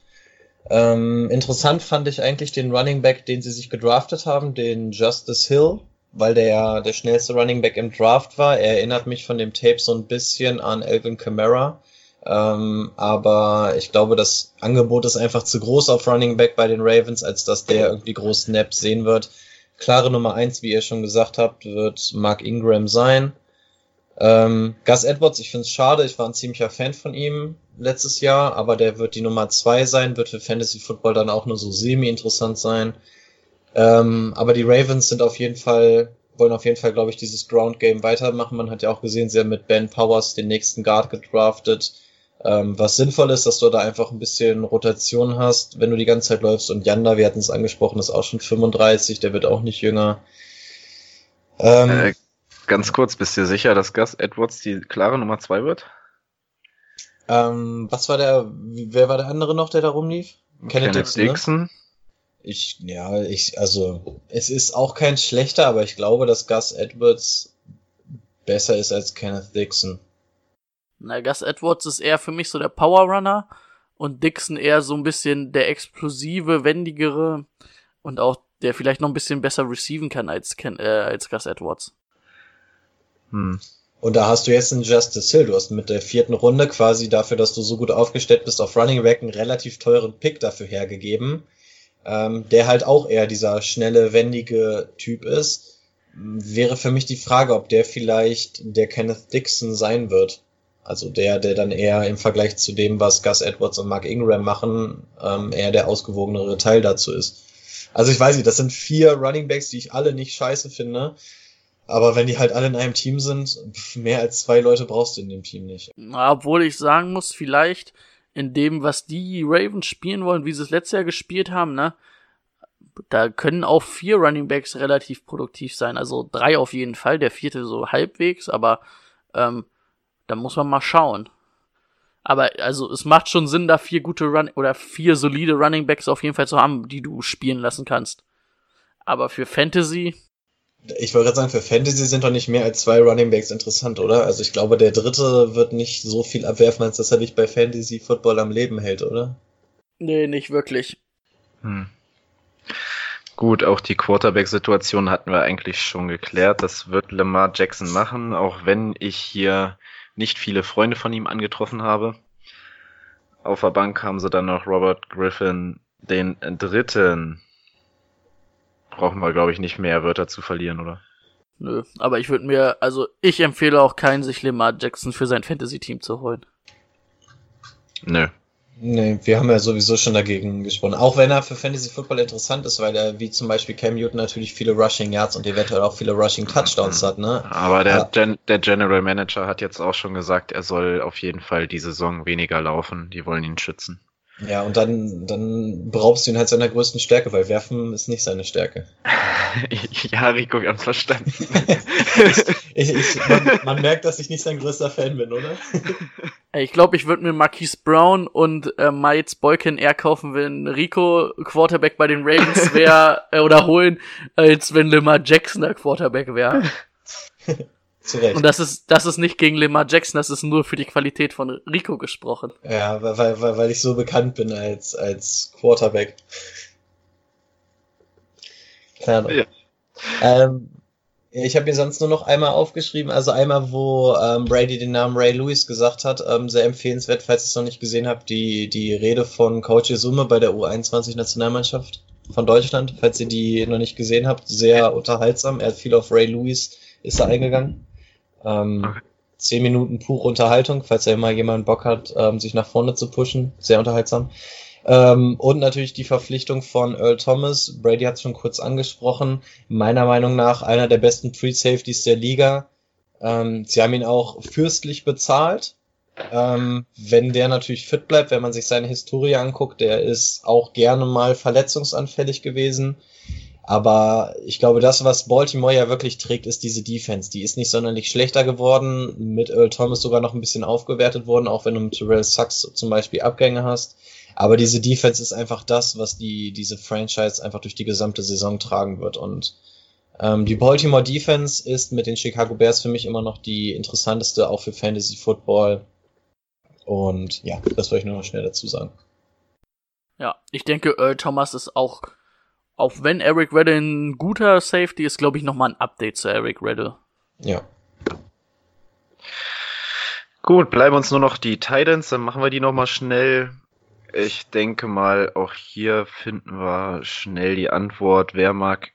Ähm, interessant fand ich eigentlich den Running Back, den sie sich gedraftet haben, den Justice Hill, weil der ja der schnellste Running Back im Draft war. Er erinnert mich von dem Tape so ein bisschen an Elvin Kamara. Ähm, aber ich glaube, das Angebot ist einfach zu groß auf Running Back bei den Ravens, als dass der irgendwie groß Snaps sehen wird. Klare Nummer eins, wie ihr schon gesagt habt, wird Mark Ingram sein. Ähm, Gus Edwards, ich finde es schade, ich war ein ziemlicher Fan von ihm letztes Jahr, aber der wird die Nummer zwei sein, wird für Fantasy Football dann auch nur so semi-interessant sein. Ähm, aber die Ravens sind auf jeden Fall, wollen auf jeden Fall, glaube ich, dieses Ground Game weitermachen. Man hat ja auch gesehen, sie haben mit Ben Powers den nächsten Guard gedraftet. Ähm, was sinnvoll ist, dass du da einfach ein bisschen Rotation hast, wenn du die ganze Zeit läufst. Und Janda, wir hatten es angesprochen, ist auch schon 35, der wird auch nicht jünger. Ähm, äh, ganz kurz, bist du sicher, dass Gus Edwards die klare Nummer zwei wird? Ähm, was war der, wer war der andere noch, der da rumlief? Kenneth, Kenneth Dixon. Ne? Dixon. Ne? Ich, ja, ich, also, es ist auch kein schlechter, aber ich glaube, dass Gus Edwards besser ist als Kenneth Dixon. Na, Gus Edwards ist eher für mich so der Power Runner und Dixon eher so ein bisschen der explosive, wendigere und auch der vielleicht noch ein bisschen besser receiven kann als, äh, als Gus Edwards. Hm. Und da hast du jetzt einen Justice Hill. Du hast mit der vierten Runde quasi dafür, dass du so gut aufgestellt bist auf Running Back, einen relativ teuren Pick dafür hergegeben ähm, der halt auch eher dieser schnelle, wendige Typ ist. Wäre für mich die Frage, ob der vielleicht der Kenneth Dixon sein wird. Also der, der dann eher im Vergleich zu dem, was Gus Edwards und Mark Ingram machen, ähm, eher der ausgewogenere Teil dazu ist. Also ich weiß nicht, das sind vier Running Backs, die ich alle nicht scheiße finde. Aber wenn die halt alle in einem Team sind, mehr als zwei Leute brauchst du in dem Team nicht. Obwohl ich sagen muss, vielleicht in dem, was die Ravens spielen wollen, wie sie es letztes Jahr gespielt haben, ne? Da können auch vier Running Backs relativ produktiv sein. Also drei auf jeden Fall, der vierte so halbwegs, aber ähm, da muss man mal schauen. Aber also es macht schon Sinn, da vier gute Run oder vier solide Running Backs auf jeden Fall zu haben, die du spielen lassen kannst. Aber für Fantasy ich wollte gerade sagen, für Fantasy sind doch nicht mehr als zwei Running Backs interessant, oder? Also ich glaube, der dritte wird nicht so viel abwerfen, als dass er dich bei Fantasy Football am Leben hält, oder? Nee, nicht wirklich. Hm. Gut, auch die Quarterback-Situation hatten wir eigentlich schon geklärt. Das wird Lamar Jackson machen, auch wenn ich hier nicht viele Freunde von ihm angetroffen habe. Auf der Bank haben sie dann noch Robert Griffin, den dritten brauchen wir, glaube ich, nicht mehr Wörter zu verlieren, oder? Nö, aber ich würde mir, also ich empfehle auch keinen, sich Lamar Jackson für sein Fantasy-Team zu holen. Nö. Nee, wir haben ja sowieso schon dagegen gesprochen. Auch wenn er für Fantasy Football interessant ist, weil er wie zum Beispiel Cam Newton natürlich viele Rushing Yards und eventuell auch viele Rushing Touchdowns hat, ne? Aber der, Gen der General Manager hat jetzt auch schon gesagt, er soll auf jeden Fall die Saison weniger laufen. Die wollen ihn schützen. Ja, und dann, dann beraubst du ihn halt seiner größten Stärke, weil werfen ist nicht seine Stärke. ja, Rico, wir haben verstanden. ich, ich, man, man, merkt, dass ich nicht sein größter Fan bin, oder? ich glaube, ich würde mir Marquise Brown und äh, Miles Boykin eher kaufen, wenn Rico Quarterback bei den Ravens wäre äh, oder holen, als wenn Lamar Jackson der Quarterback wäre. Zu Recht. Und das ist, das ist nicht gegen Lemar Jackson, das ist nur für die Qualität von Rico gesprochen. Ja, weil, weil, weil ich so bekannt bin als, als Quarterback. Klar. Ja. Ähm, ich habe mir sonst nur noch einmal aufgeschrieben, also einmal, wo ähm, Brady den Namen Ray Lewis gesagt hat, ähm, sehr empfehlenswert, falls ihr es noch nicht gesehen habt, die, die Rede von Coach Isume bei der U21-Nationalmannschaft von Deutschland, falls ihr die noch nicht gesehen habt, sehr unterhaltsam. Er hat viel auf Ray Lewis, ist da eingegangen. Ähm, okay. Zehn Minuten pure Unterhaltung, falls er mal jemand Bock hat, ähm, sich nach vorne zu pushen. Sehr unterhaltsam. Ähm, und natürlich die Verpflichtung von Earl Thomas. Brady hat es schon kurz angesprochen. Meiner Meinung nach einer der besten Free Safeties der Liga. Ähm, sie haben ihn auch fürstlich bezahlt. Ähm, wenn der natürlich fit bleibt, wenn man sich seine Historie anguckt, der ist auch gerne mal verletzungsanfällig gewesen. Aber ich glaube, das, was Baltimore ja wirklich trägt, ist diese Defense. Die ist nicht sonderlich schlechter geworden, mit Earl Thomas sogar noch ein bisschen aufgewertet worden, auch wenn du mit Terrell Sachs zum Beispiel Abgänge hast. Aber diese Defense ist einfach das, was die, diese Franchise einfach durch die gesamte Saison tragen wird. Und ähm, die Baltimore Defense ist mit den Chicago Bears für mich immer noch die interessanteste, auch für Fantasy Football. Und ja, das wollte ich nur noch schnell dazu sagen. Ja, ich denke, Earl Thomas ist auch, auch wenn Eric Redder ein guter Safety ist, glaube ich, nochmal ein Update zu Eric Redder. Ja. Gut, bleiben uns nur noch die Titans, dann machen wir die nochmal schnell. Ich denke mal, auch hier finden wir schnell die Antwort. Wer mag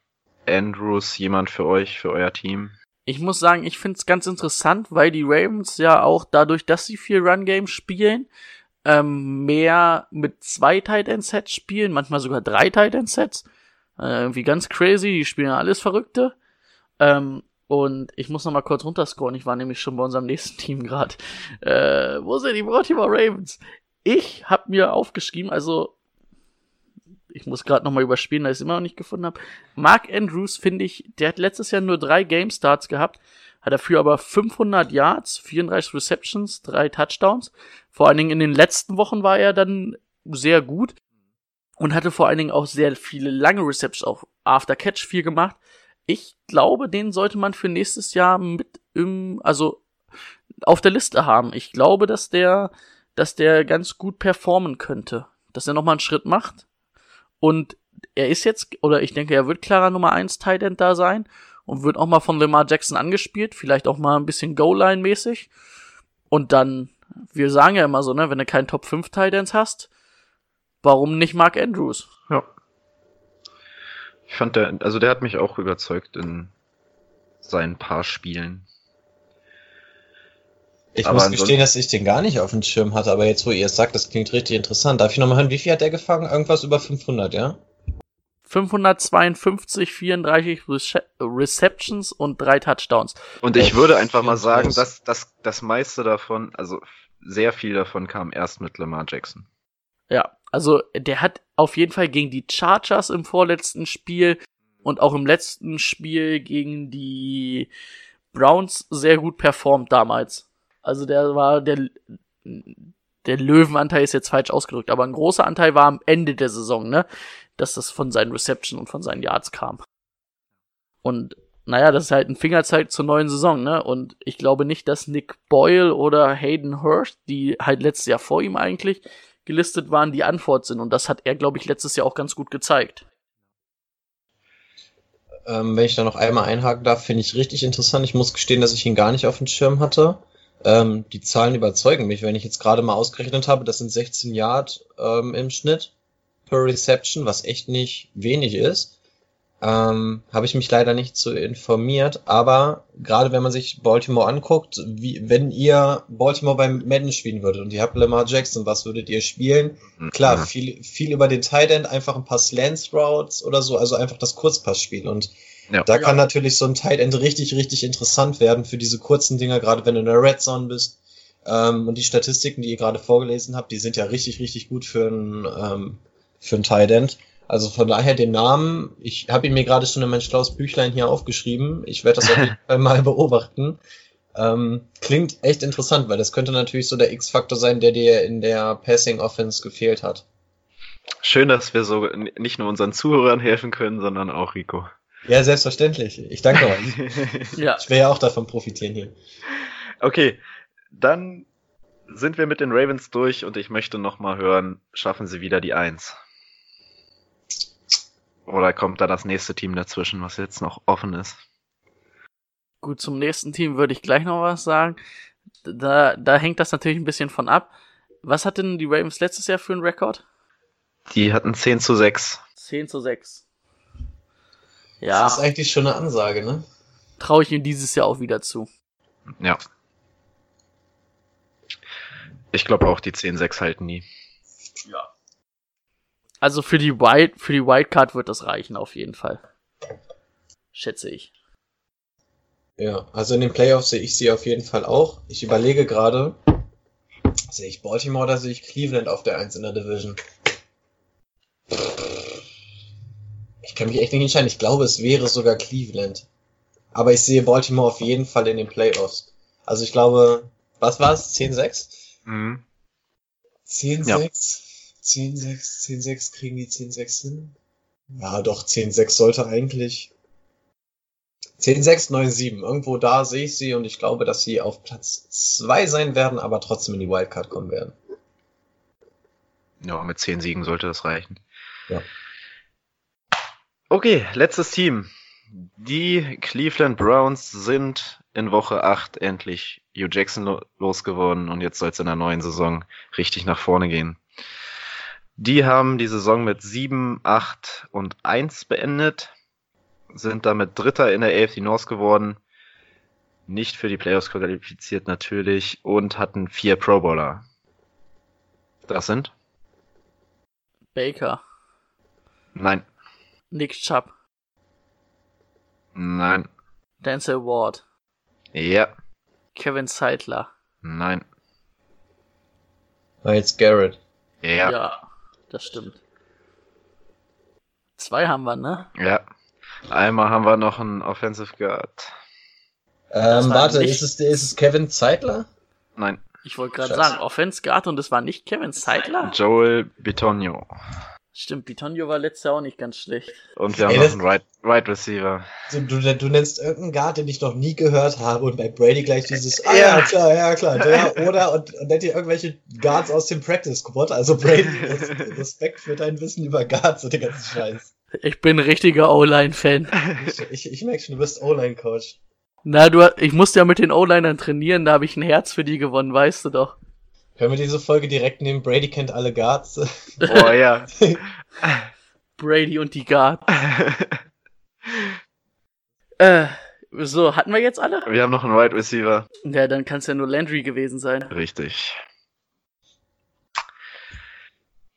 Andrews, jemand für euch, für euer Team? Ich muss sagen, ich finde es ganz interessant, weil die Ravens ja auch dadurch, dass sie viel Run-Game spielen, ähm, mehr mit zwei Tight End Sets spielen, manchmal sogar drei Tight End Sets. Äh, irgendwie ganz crazy, die spielen alles Verrückte. Ähm, und ich muss noch mal kurz runterscoren, ich war nämlich schon bei unserem nächsten Team gerade. Äh, wo sind die Baltimore Ravens? Ich habe mir aufgeschrieben, also ich muss gerade noch mal überspielen, da ich es immer noch nicht gefunden habe. Mark Andrews finde ich, der hat letztes Jahr nur drei Game Starts gehabt, hat dafür aber 500 Yards, 34 Receptions, drei Touchdowns. Vor allen Dingen in den letzten Wochen war er dann sehr gut und hatte vor allen Dingen auch sehr viele lange Receptions, auch After Catch viel gemacht. Ich glaube, den sollte man für nächstes Jahr mit im, also auf der Liste haben. Ich glaube, dass der, dass der ganz gut performen könnte. Dass er nochmal einen Schritt macht. Und er ist jetzt, oder ich denke, er wird klarer Nummer 1 Tight End da sein und wird auch mal von Lamar Jackson angespielt, vielleicht auch mal ein bisschen Goal-Line-mäßig. Und dann, wir sagen ja immer so, ne, wenn du keinen Top 5 Tight Ends hast, warum nicht Mark Andrews? Ja. Ich fand der, also der hat mich auch überzeugt in seinen paar Spielen. Ich Aber muss gestehen, dass ich den gar nicht auf dem Schirm hatte, aber jetzt, wo ihr es sagt, das klingt richtig interessant. Darf ich nochmal hören, wie viel hat der gefangen? Irgendwas über 500, ja? 552, 34 Rece Receptions und drei Touchdowns. Und ich würde einfach mal sagen, dass, dass das meiste davon, also sehr viel davon kam erst mit Lamar Jackson. Ja, also der hat auf jeden Fall gegen die Chargers im vorletzten Spiel und auch im letzten Spiel gegen die Browns sehr gut performt damals. Also der war der der Löwenanteil ist jetzt falsch ausgedrückt, aber ein großer Anteil war am Ende der Saison, ne, dass das von seinen Reception und von seinen Yards kam. Und naja, das ist halt ein Fingerzeig zur neuen Saison, ne? Und ich glaube nicht, dass Nick Boyle oder Hayden Hurst, die halt letztes Jahr vor ihm eigentlich gelistet waren, die Antwort sind. Und das hat er, glaube ich, letztes Jahr auch ganz gut gezeigt. Ähm, wenn ich da noch einmal einhaken darf, finde ich richtig interessant. Ich muss gestehen, dass ich ihn gar nicht auf dem Schirm hatte. Ähm, die Zahlen überzeugen mich, wenn ich jetzt gerade mal ausgerechnet habe, das sind 16 Yard ähm, im Schnitt per Reception, was echt nicht wenig ist. Ähm, habe ich mich leider nicht so informiert, aber gerade wenn man sich Baltimore anguckt, wie, wenn ihr Baltimore beim Madden spielen würdet und ihr habt Lamar Jackson, was würdet ihr spielen? Klar, Mhm. viel, viel über den Tight End, einfach ein paar Slants Routes oder so, also einfach das Kurzpassspiel. Und Ja. da kann natürlich so ein Tight End richtig, richtig interessant werden für diese kurzen Dinger, gerade wenn du in der Red Zone bist. Ähm, und die Statistiken, die ihr gerade vorgelesen habt, die sind ja richtig, richtig gut für ein, ähm, für ein Tight End. Also von daher den Namen, ich habe ihn mir gerade schon in mein schlaues Büchlein hier aufgeschrieben. Ich werde das auf jeden Fall mal beobachten. Ähm, klingt echt interessant, weil das könnte natürlich so der X-Faktor sein, der dir in der Passing Offense gefehlt hat. Schön, dass wir so nicht nur unseren Zuhörern helfen können, sondern auch Rico. Ja, selbstverständlich. Ich danke euch. Ja, Ich will ja auch davon profitieren hier. okay, dann sind wir mit den Ravens durch und ich möchte noch mal hören, schaffen sie wieder die Eins? Oder kommt da das nächste Team dazwischen, was jetzt noch offen ist? gut, zum nächsten Team würde ich gleich noch was sagen. Da, da hängt das natürlich ein bisschen von ab. Was hatten die Ravens letztes Jahr für einen Rekord? Die hatten 10 zu 6. 10 zu 6. Das Ja, ist eigentlich schon eine Ansage, ne? traue ich ihm dieses Jahr auch wieder zu. Ja. Ich glaube auch, die 10-6 halten nie. Also für die Wild, für die Wildcard wird das reichen, auf jeden Fall. Schätze ich. Ja, also in den Playoffs sehe ich sie auf jeden Fall auch. Ich überlege gerade, Sehe ich Baltimore oder sehe ich Cleveland auf der 1 in der Division? Ich kann mich echt nicht entscheiden. Ich glaube, es wäre sogar Cleveland. Aber ich sehe Baltimore auf jeden Fall in den Playoffs. Also ich glaube, was war es? 10-6? Mhm. 10-6? Ja. 10-6, 10-6, kriegen die 10-6 hin? Ja, doch, 10-6 sollte eigentlich. 10-6, 9-7. Irgendwo da sehe ich sie und ich glaube, dass sie auf Platz 2 sein werden, aber trotzdem in die Wildcard kommen werden. Ja, mit zehn Siegen sollte das reichen. Ja. Okay, letztes Team. Die Cleveland Browns sind in Woche 8 endlich Hugh Jackson lo losgeworden und jetzt soll es in der neuen Saison richtig nach vorne gehen. Die haben die Saison mit 7, 8 und 1 beendet, sind damit Dritter in der AFC North geworden, nicht für die Playoffs qualifiziert natürlich und hatten vier Pro Bowler. Das sind? Baker, Nein, Nick Chubb, nein, Denzel Ward, ja, Kevin Seidler. nein, Miles Garrett. ja, Ja, das stimmt. Zwei haben wir, ne? ja. Einmal haben wir noch einen Offensive Guard. Ähm, war warte, nicht- ist es, ist es Kevin Zeitler? Nein, Ich wollte gerade sagen, Offense Guard und es war nicht Kevin Seidler? Joel Bitonio. Stimmt, Bitonio war letztes Jahr auch nicht ganz schlecht. Und wir haben Ey, noch einen right, right Receiver. Du, du, du nennst irgendeinen Guard, den ich noch nie gehört habe und bei Brady gleich dieses, ah Ja. ja, klar, ja, klar, der, oder, und, und nennt dir irgendwelche Guards aus dem Practice Squad, also Brady, res- Respekt für dein Wissen über Guards und den ganzen Scheiß. Ich bin ein richtiger O-Line-Fan. Ich, ich, ich merke schon, du bist O-Line-Coach. Na, du, ich musste ja mit den O-Linern trainieren, da habe ich ein Herz für die gewonnen, weißt du doch. Können wir diese Folge direkt nehmen? Brady kennt alle Guards. Oh ja. Brady und die Guard. Äh, so, hatten wir jetzt alle? wir haben noch einen Right Receiver. Ja, dann kann es ja nur Landry gewesen sein. Richtig.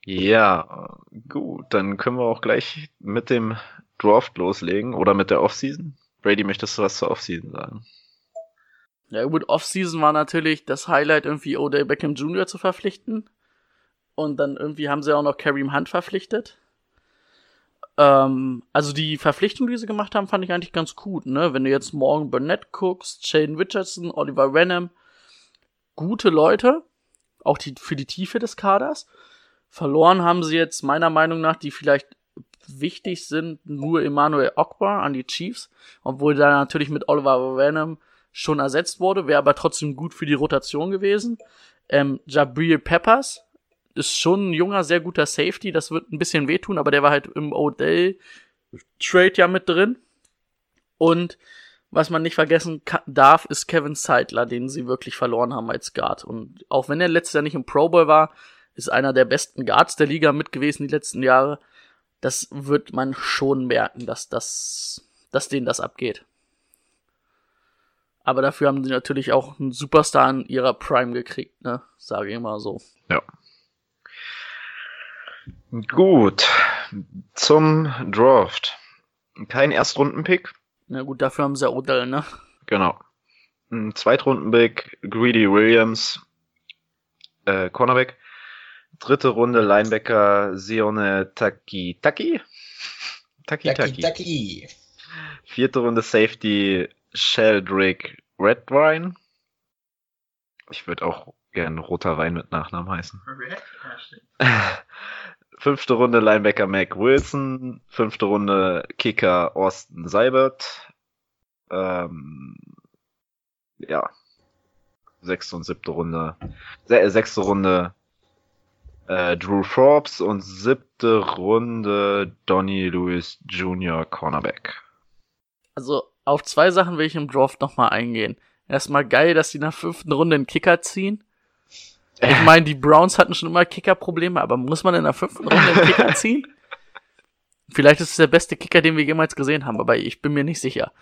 Ja, gut, dann können wir auch gleich mit dem Draft loslegen oder mit der Offseason. Brady, möchtest du was zur Offseason sagen? Ja gut, Offseason war natürlich das Highlight, irgendwie Odell Beckham Jr. zu verpflichten. Und dann irgendwie haben sie auch noch Kareem Hunt verpflichtet. Ähm, also die Verpflichtung, die sie gemacht haben, fand ich eigentlich ganz gut, ne? Wenn du jetzt morgen Burnett guckst, Shaden Richardson, Oliver Renham, gute Leute, auch die, für die Tiefe des Kaders. Verloren haben sie jetzt meiner Meinung nach, die vielleicht wichtig sind, nur Emmanuel Ogbar an die Chiefs, obwohl da natürlich mit Oliver Renham schon ersetzt wurde, wäre aber trotzdem gut für die Rotation gewesen. Ähm, Jabril Peppers ist schon ein junger, sehr guter Safety, das wird ein bisschen wehtun, aber der war halt im Odell Trade ja mit drin. Und was man nicht vergessen darf, ist Kevin Seidler, den sie wirklich verloren haben als Guard. Und auch wenn er letztes Jahr nicht im Pro Bowl war, ist einer der besten Guards der Liga mit gewesen die letzten Jahre. Das wird man schon merken, dass das, dass denen das abgeht. Aber dafür haben sie natürlich auch einen Superstar in ihrer Prime gekriegt, ne? Sage ich mal so. Ja. Gut, zum Draft. Kein Erstrundenpick, Na gut, dafür haben sie ja Odell, ne? genau. Ein Zweitrundenpick, Greedy Williams, äh, Cornerback. Dritte Runde Linebacker Sione Taki Taki? Taki Taki. Ducky. Vierte Runde Safety Sheldrick Redwine. Ich würde auch gern roter Wein mit Nachnamen heißen. Fünfte Runde Linebacker Mac Wilson. Fünfte Runde Kicker Austin Seibert. Ähm, ja. Sechste und siebte Runde. Se sechste Runde äh, Drew Forbes und siebte Runde Donny Lewis Jr. Cornerback. Also auf zwei Sachen will ich im Draft nochmal eingehen. Erstmal geil, dass die nach fünften Runde einen Kicker ziehen. Ich meine, die Browns hatten schon immer Kicker-Probleme, aber muss man in der fünften Runde einen Kicker ziehen? Vielleicht ist es der beste Kicker, den wir jemals gesehen haben, aber ich bin mir nicht sicher.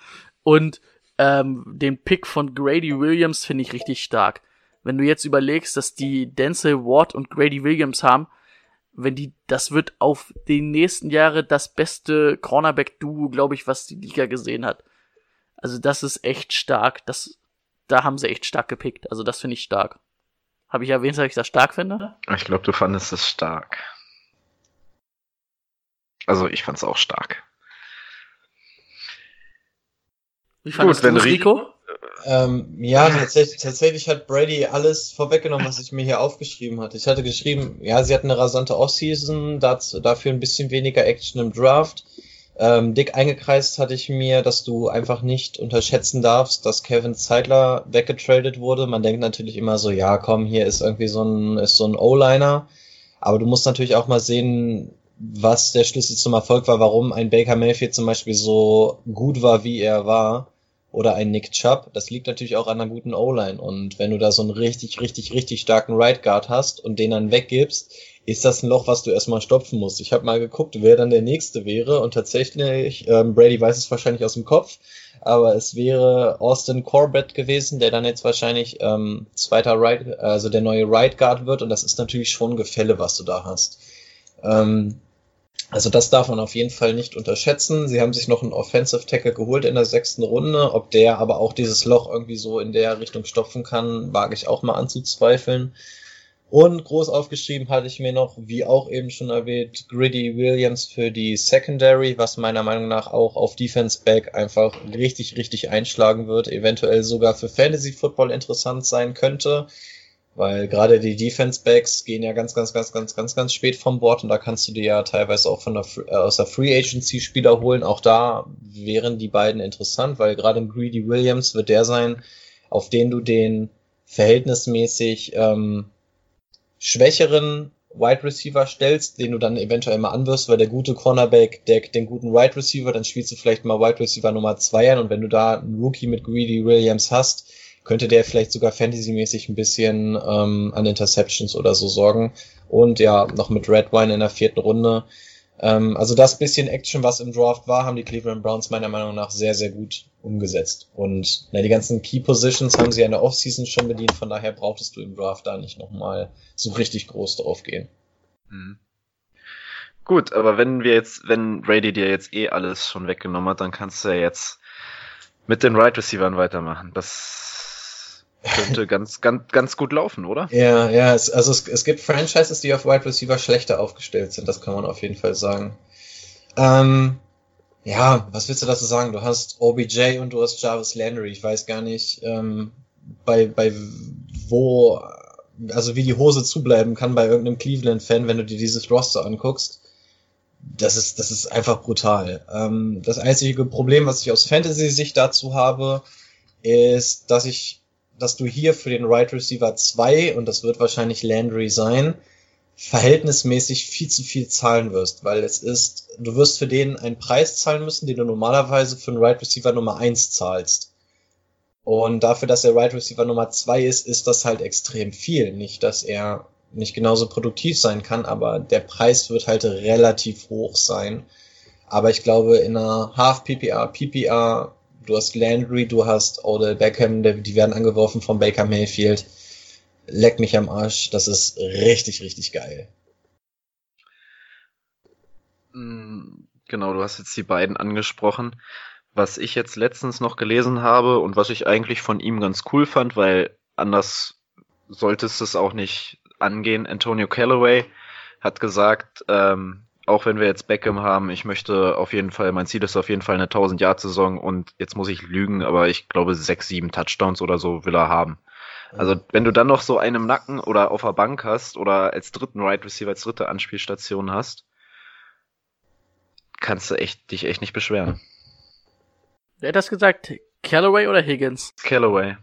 Und ähm, den Pick von Grady Williams finde ich richtig stark. Wenn du jetzt überlegst, dass die Denzel Ward und Grady Williams haben, wenn die, das wird auf die nächsten Jahre das beste Cornerback-Duo, glaube ich, was die Liga gesehen hat. Also das ist echt stark. Das, da haben sie echt stark gepickt. Also das finde ich stark. Habe ich erwähnt, dass ich das stark finde? Ich glaube, du fandest es stark. Also ich fand es auch stark. Wie fandest Gut, wenn Rico? Ähm, ja, tatsächlich, tatsächlich hat Brady alles vorweggenommen, was ich mir hier aufgeschrieben hatte. Ich hatte geschrieben, ja, sie hatten eine rasante Offseason, dazu, dafür ein bisschen weniger Action im Draft. Ähm, dick eingekreist hatte ich mir, dass du einfach nicht unterschätzen darfst, dass Kevin Zeitler weggetradet wurde. Man denkt natürlich immer so, ja, komm, hier ist irgendwie so ein, ist so ein O-Liner. Aber du musst natürlich auch mal sehen, was der Schlüssel zum Erfolg war, warum ein Baker Mayfield zum Beispiel so gut war, wie er war oder ein Nick Chubb, das liegt natürlich auch an einer guten O-Line. Und wenn du da so einen richtig, richtig, richtig starken Right Guard hast und den dann weggibst, ist das ein Loch, was du erstmal stopfen musst. Ich habe mal geguckt, wer dann der nächste wäre und tatsächlich, ähm, Brady weiß es wahrscheinlich aus dem Kopf, aber es wäre Austin Corbett gewesen, der dann jetzt wahrscheinlich ähm, zweiter Right, also der neue Right Guard wird und das ist natürlich schon ein Gefälle, was du da hast. Ähm, also das darf man auf jeden Fall nicht unterschätzen. Sie haben sich noch einen Offensive Tackle geholt in der sechsten Runde. Ob der aber auch dieses Loch irgendwie so in der Richtung stopfen kann, wage ich auch mal anzuzweifeln. Und groß aufgeschrieben hatte ich mir noch, wie auch eben schon erwähnt, Gritty Williams für die Secondary, was meiner Meinung nach auch auf Defense Back einfach richtig, richtig einschlagen wird, eventuell sogar für Fantasy Football interessant sein könnte. Weil gerade die Defense Backs gehen ja ganz, ganz, ganz, ganz, ganz, ganz spät vom Bord und da kannst du dir ja teilweise auch von der, äh, aus der Free Agency Spieler holen. Auch da wären die beiden interessant, weil gerade Greedy Williams wird der sein, auf den du den verhältnismäßig ähm, schwächeren Wide Receiver stellst, den du dann eventuell mal anwirfst, weil der gute Cornerback deckt den guten Wide Receiver, dann spielst du vielleicht mal Wide Receiver Nummer zwei an und wenn du da einen Rookie mit Greedy Williams hast, könnte der vielleicht sogar fantasymäßig ein bisschen ähm, an Interceptions oder so sorgen. Und ja, noch mit Red Wine in der vierten Runde. Ähm, also das bisschen Action, was im Draft war, haben die Cleveland Browns meiner Meinung nach sehr, sehr gut umgesetzt. Und na, die ganzen Key Positions haben sie ja in der Offseason schon bedient, von daher brauchtest du im Draft da nicht nochmal so richtig groß drauf gehen. Mhm. Gut, aber wenn wir jetzt, wenn Brady dir jetzt eh alles schon weggenommen hat, dann kannst du ja jetzt mit den Right Receivern weitermachen. Das könnte ganz, ganz, ganz gut laufen, oder? Ja, ja, es, also es, es gibt Franchises, die auf Wide Receiver schlechter aufgestellt sind, das kann man auf jeden Fall sagen. Ähm, ja, was willst du dazu sagen? Du hast OBJ und du hast Jarvis Landry. Ich weiß gar nicht, ähm, bei, bei wo, also wie die Hose zubleiben kann bei irgendeinem Cleveland-Fan, wenn du dir dieses Roster anguckst. Das ist, das ist einfach brutal. Ähm, das einzige Problem, was ich aus Fantasy-Sicht dazu habe, ist, dass ich, dass du hier für den Right Receiver 2, und das wird wahrscheinlich Landry sein, verhältnismäßig viel zu viel zahlen wirst, weil es ist, du wirst für den einen Preis zahlen müssen, den du normalerweise für einen Right Receiver Nummer 1 zahlst. Und dafür, dass er Right Receiver Nummer 2 ist, ist das halt extrem viel. Nicht, dass er nicht genauso produktiv sein kann, aber der Preis wird halt relativ hoch sein. Aber ich glaube, in einer Half PPR, PPR, du hast Landry, du hast Odell Beckham, die werden angeworfen von Baker Mayfield leck mich am Arsch. Das ist richtig, richtig geil. Mm, genau, du hast jetzt die beiden angesprochen. Was ich jetzt letztens noch gelesen habe und was ich eigentlich von ihm ganz cool fand, weil anders solltest es auch nicht angehen. Antonio Callaway hat gesagt, ähm, auch wenn wir jetzt Beckham haben, ich möchte auf jeden Fall, mein Ziel ist auf jeden Fall eine 1000 Yard Saison und jetzt muss ich lügen, aber ich glaube sechs, sieben Touchdowns oder so will er haben. Also wenn du dann noch so einen im Nacken oder auf der Bank hast oder als dritten Right Receiver, als dritte Anspielstation hast, kannst du echt, dich echt nicht beschweren. Wer hat das gesagt? Callaway oder Higgins? Callaway.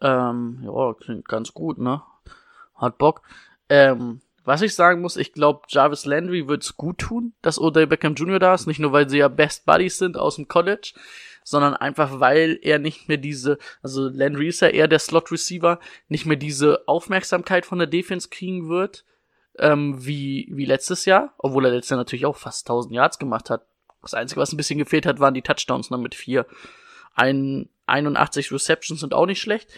Ähm, ja, klingt ganz gut, ne? Hat Bock. Ähm, was ich sagen muss, ich glaube, Jarvis Landry wird's gut tun, dass Odell Beckham Jr. da ist. Nicht nur, weil sie ja Best Buddies sind aus dem College, sondern einfach, weil er nicht mehr diese, also Landry ist ja eher der Slot-Receiver, nicht mehr diese Aufmerksamkeit von der Defense kriegen wird, ähm, wie, wie letztes Jahr, obwohl er letztes Jahr natürlich auch fast 1000 Yards gemacht hat. Das Einzige, was ein bisschen gefehlt hat, waren die Touchdowns noch mit vier. Ein, 81 Receptions sind auch nicht schlecht.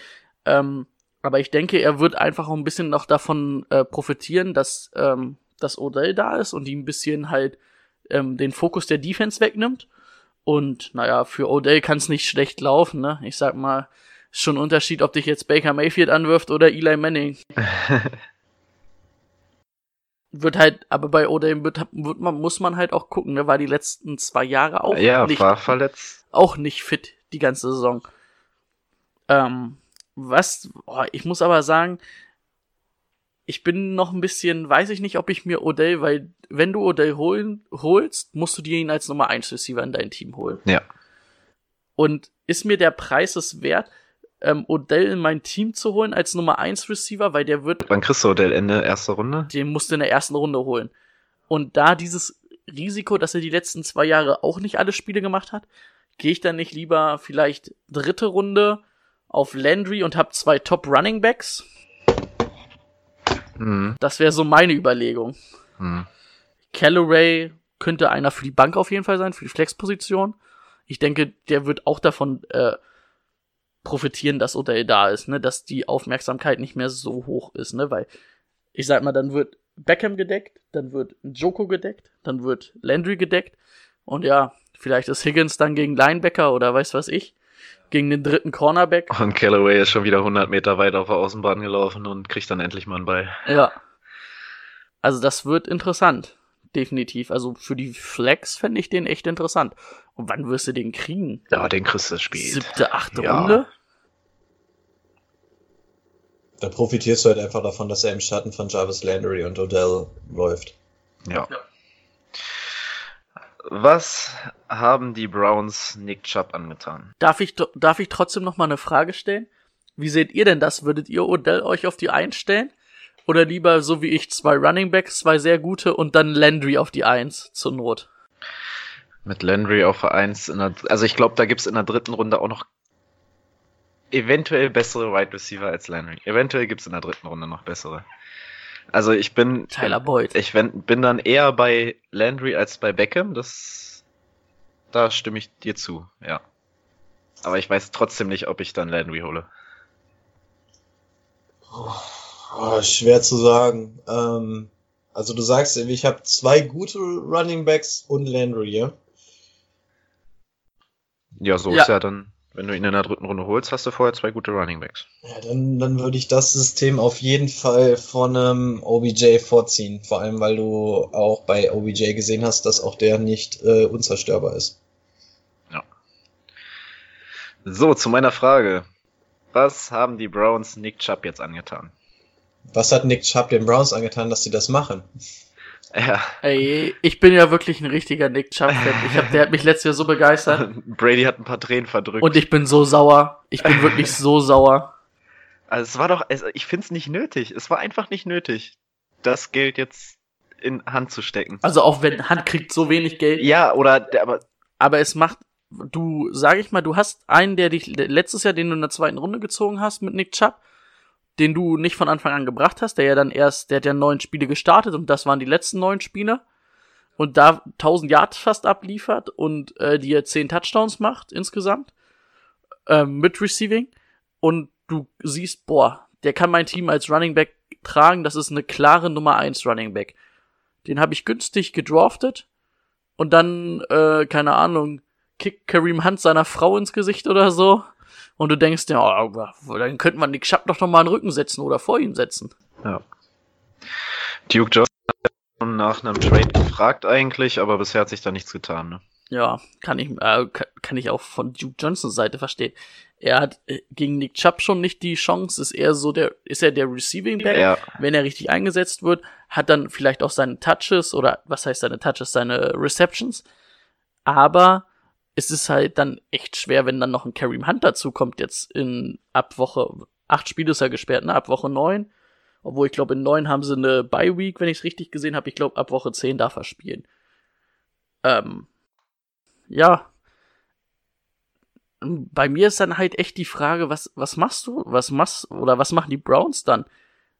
Ähm, aber ich denke, er wird einfach auch ein bisschen noch davon äh, profitieren, dass, ähm, dass Odell da ist und ihm ein bisschen halt ähm, den Fokus der Defense wegnimmt. Und naja, für Odell kann es nicht schlecht laufen, ne? Ich sag mal, schon ein Unterschied, ob dich jetzt Baker Mayfield anwirft oder Eli Manning. wird halt, aber bei Odell wird, wird man, muss man halt auch gucken, ne, war die letzten zwei Jahre auch ja, nicht, war verletzt. auch nicht fit, die ganze Saison. Ähm, was, oh, ich muss aber sagen, ich bin noch ein bisschen, weiß ich nicht, ob ich mir Odell, weil wenn du Odell holen, holst, musst du dir ihn als Nummer 1 Receiver in dein Team holen. Ja. Und ist mir der Preis es wert, ähm, Odell in mein Team zu holen als Nummer 1 Receiver, weil der wird, Wann kriegst du Odell Ende erste Runde? den musst du in der ersten Runde holen. Und da dieses Risiko, dass er die letzten zwei Jahre auch nicht alle Spiele gemacht hat, gehe ich dann nicht lieber vielleicht dritte Runde auf Landry und habe zwei Top Running Backs. Mhm. Das wäre so meine Überlegung. Mhm. Callaway könnte einer für die Bank auf jeden Fall sein, für die Flexposition. Ich denke, der wird auch davon äh, profitieren, dass Odell da ist, ne, dass die Aufmerksamkeit nicht mehr so hoch ist, ne, weil ich sag mal, dann wird Beckham gedeckt, dann wird Joko gedeckt, dann wird Landry gedeckt und ja, vielleicht ist Higgins dann gegen Linebacker oder weiß was ich, gegen den dritten Cornerback. Und Callaway ist schon wieder 100 Meter weit auf der Außenbahn gelaufen und kriegt dann endlich mal einen Ball. Ja. Also das wird interessant. Definitiv. Also für die Flex fände ich den echt interessant. Und wann wirst du den kriegen? Ja, den kriegst du spät. Siebte, achte Ja. Runde? Da profitierst du halt einfach davon, dass er im Schatten von Jarvis Landry und Odell läuft. Ja. Was haben die Browns Nick Chubb angetan? Darf ich, darf ich trotzdem noch mal eine Frage stellen? Wie seht ihr denn das? Würdet ihr Odell euch auf die Eins stellen? Oder lieber so wie ich zwei Running Backs, zwei sehr gute und dann Landry auf die Eins zur Not? Mit Landry auf der 1 in der, also ich glaube, da gibt's in der dritten Runde auch noch eventuell bessere Wide Receiver als Landry. Eventuell gibt's in der dritten Runde noch bessere. Also ich bin Tyler Boyd. ich bin, dann eher bei Landry als bei Beckham. Das da stimme ich dir zu, ja. Aber ich weiß trotzdem nicht, ob ich dann Landry hole. Oh, schwer zu sagen. Ähm, also du sagst, ich habe zwei gute Running Backs und Landry, ja? Ja, so Ja. ist ja dann, wenn du ihn in der dritten Runde holst, hast du vorher zwei gute Running Backs. Ja, dann, dann würde ich das System auf jeden Fall von einem OBJ vorziehen. Vor allem, weil du auch bei OBJ gesehen hast, dass auch der nicht äh, unzerstörbar ist. So, zu meiner Frage. Was haben die Browns Nick Chubb jetzt angetan? Was hat Nick Chubb den Browns angetan, dass sie das machen? Ja, Ey, ich bin ja wirklich ein richtiger Nick Chubb-Fan. Ich hab, der hat mich letztes Jahr so begeistert. Brady hat ein paar Tränen verdrückt. Und ich bin so sauer. Ich bin wirklich so sauer. also es war doch, es, ich find's nicht nötig. Es war einfach nicht nötig, das Geld jetzt in Hand zu stecken. Also auch wenn Hand kriegt so wenig Geld. Ja, oder, der- aber Aber es macht, du, sag ich mal, du hast einen, der dich letztes Jahr, den du in der zweiten Runde gezogen hast mit Nick Chubb, den du nicht von Anfang an gebracht hast, der ja dann erst, der hat ja neun Spiele gestartet und das waren die letzten neun Spiele. Und da 1000 Yards fast abliefert und äh, dir 10 Touchdowns macht insgesamt ähm, mit Receiving. Und du siehst, boah, der kann mein Team als Running Back tragen. Das ist eine klare Nummer 1 Running Back. Den habe ich günstig gedraftet und dann, äh, keine Ahnung, kickt Kareem Hunt seiner Frau ins Gesicht oder so. Und du denkst dir, oh, dann könnte man Nick Chubb doch noch mal einen Rücken setzen oder vor ihm setzen. ja. Duke Johnson hat schon nach einem Trade gefragt eigentlich, aber bisher hat sich da nichts getan. Ne? Ja, kann ich, äh, kann, kann ich auch von Duke Johnsons Seite verstehen. Er hat äh, gegen Nick Chubb schon nicht die Chance, ist eher so der, ist er der Receiving Back, Ja. wenn er richtig eingesetzt wird, hat dann vielleicht auch seine Touches oder was heißt seine Touches, seine Receptions. Aber es ist halt dann echt schwer, wenn dann noch ein Kareem Hunt dazu kommt, jetzt in ab Woche, acht Spiele ist er gesperrt, ne? Ab Woche neun. Obwohl ich glaube, in neun haben sie eine Bye Week, wenn ich es richtig gesehen habe. Ich glaube, ab Woche zehn darf er spielen. Ähm, ja. Bei mir ist dann halt echt die Frage, was, was machst du? Was machst, oder was machen die Browns dann?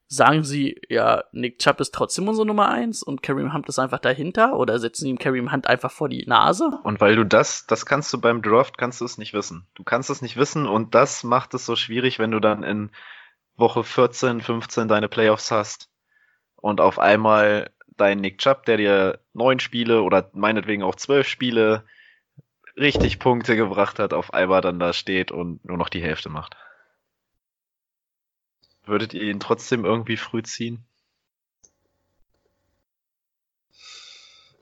Sagen sie, ja, Nick Chubb ist trotzdem unsere Nummer eins und Kareem Hunt ist einfach dahinter? Oder setzen sie ihm Kareem Hunt einfach vor die Nase? Und weil du das, das kannst du beim Draft, kannst du es nicht wissen. Du kannst es nicht wissen und das macht es so schwierig, wenn du dann in Woche 14, 15 deine Playoffs hast und auf einmal dein Nick Chubb, der dir neun Spiele oder meinetwegen auch zwölf Spiele richtig Punkte gebracht hat, auf einmal dann da steht und nur noch die Hälfte macht. Würdet ihr ihn trotzdem irgendwie früh ziehen?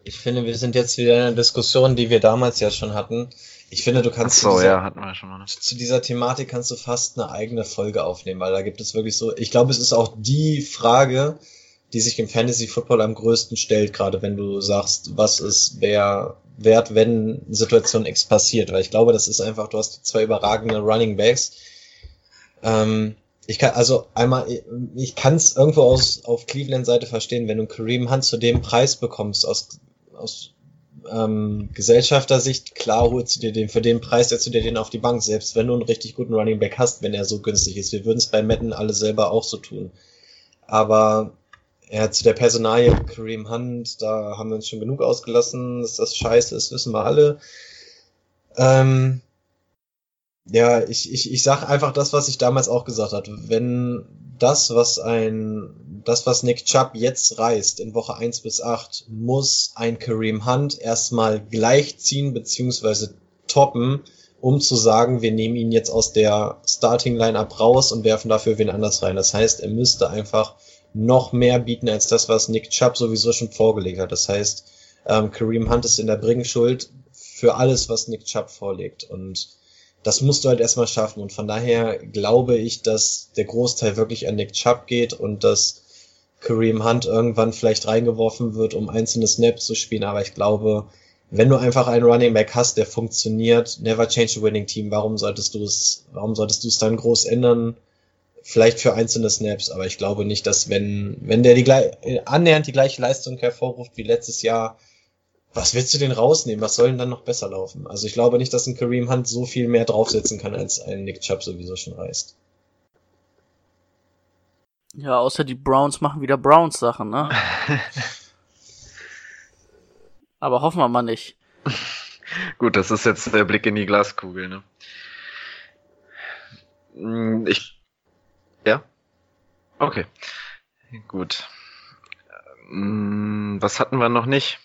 Ich finde, wir sind jetzt wieder in einer Diskussion, die wir damals ja schon hatten. Ich finde, du kannst so, zu, dieser, ja, hatten wir schon mal. Ne? zu dieser Thematik kannst du fast eine eigene Folge aufnehmen, weil da gibt es wirklich so, ich glaube, es ist auch die Frage, die sich im Fantasy Football am größten stellt, gerade wenn du sagst, was ist wer wert, wenn Situation X passiert, weil ich glaube, das ist einfach, du hast zwei überragende Running Backs. Ähm, ich kann also einmal, ich kann es irgendwo aus auf Cleveland Seite verstehen, wenn du Kareem Hunt zu dem Preis bekommst aus aus ähm, Gesellschaftersicht, klar holst du dir den, für den Preis setzt du dir den auf die Bank, selbst wenn du einen richtig guten Running Back hast, wenn er so günstig ist. Wir würden es bei Madden alle selber auch so tun. Aber ja, zu der Personalie Kareem Hunt, da haben wir uns schon genug ausgelassen, dass das scheiße ist, wissen wir alle. Ähm, ja, ich, ich, ich sag einfach das, was ich damals auch gesagt habe. Wenn das, was ein, das, was Nick Chubb jetzt reißt in Woche 1 bis 8, muss ein Kareem Hunt erstmal gleichziehen beziehungsweise toppen, um zu sagen, wir nehmen ihn jetzt aus der Starting Lineup raus und werfen dafür wen anders rein. Das heißt, er müsste einfach noch mehr bieten als das, was Nick Chubb sowieso schon vorgelegt hat. Das heißt, ähm, Kareem Hunt ist in der Bringschuld für alles, was Nick Chubb vorlegt. Und das musst du halt erstmal schaffen. Und von daher glaube ich, dass der Großteil wirklich an Nick Chubb geht und dass Kareem Hunt irgendwann vielleicht reingeworfen wird, um einzelne Snaps zu spielen. Aber ich glaube, wenn du einfach einen Running Back hast, der funktioniert, never change a winning team, warum solltest du es, warum solltest du es dann groß ändern? Vielleicht für einzelne Snaps, aber ich glaube nicht, dass wenn, wenn der die annähernd die gleiche Leistung hervorruft wie letztes Jahr, was willst du denn rausnehmen? Was soll denn dann noch besser laufen? Also ich glaube nicht, dass ein Kareem Hunt so viel mehr draufsetzen kann, als ein Nick Chubb sowieso schon reißt. Ja, außer die Browns machen wieder Browns Sachen, ne? Aber hoffen wir mal nicht. Gut, das ist jetzt der Blick in die Glaskugel, ne? Hm, ich. Ja? Okay. Gut. Hm, was hatten wir noch nicht?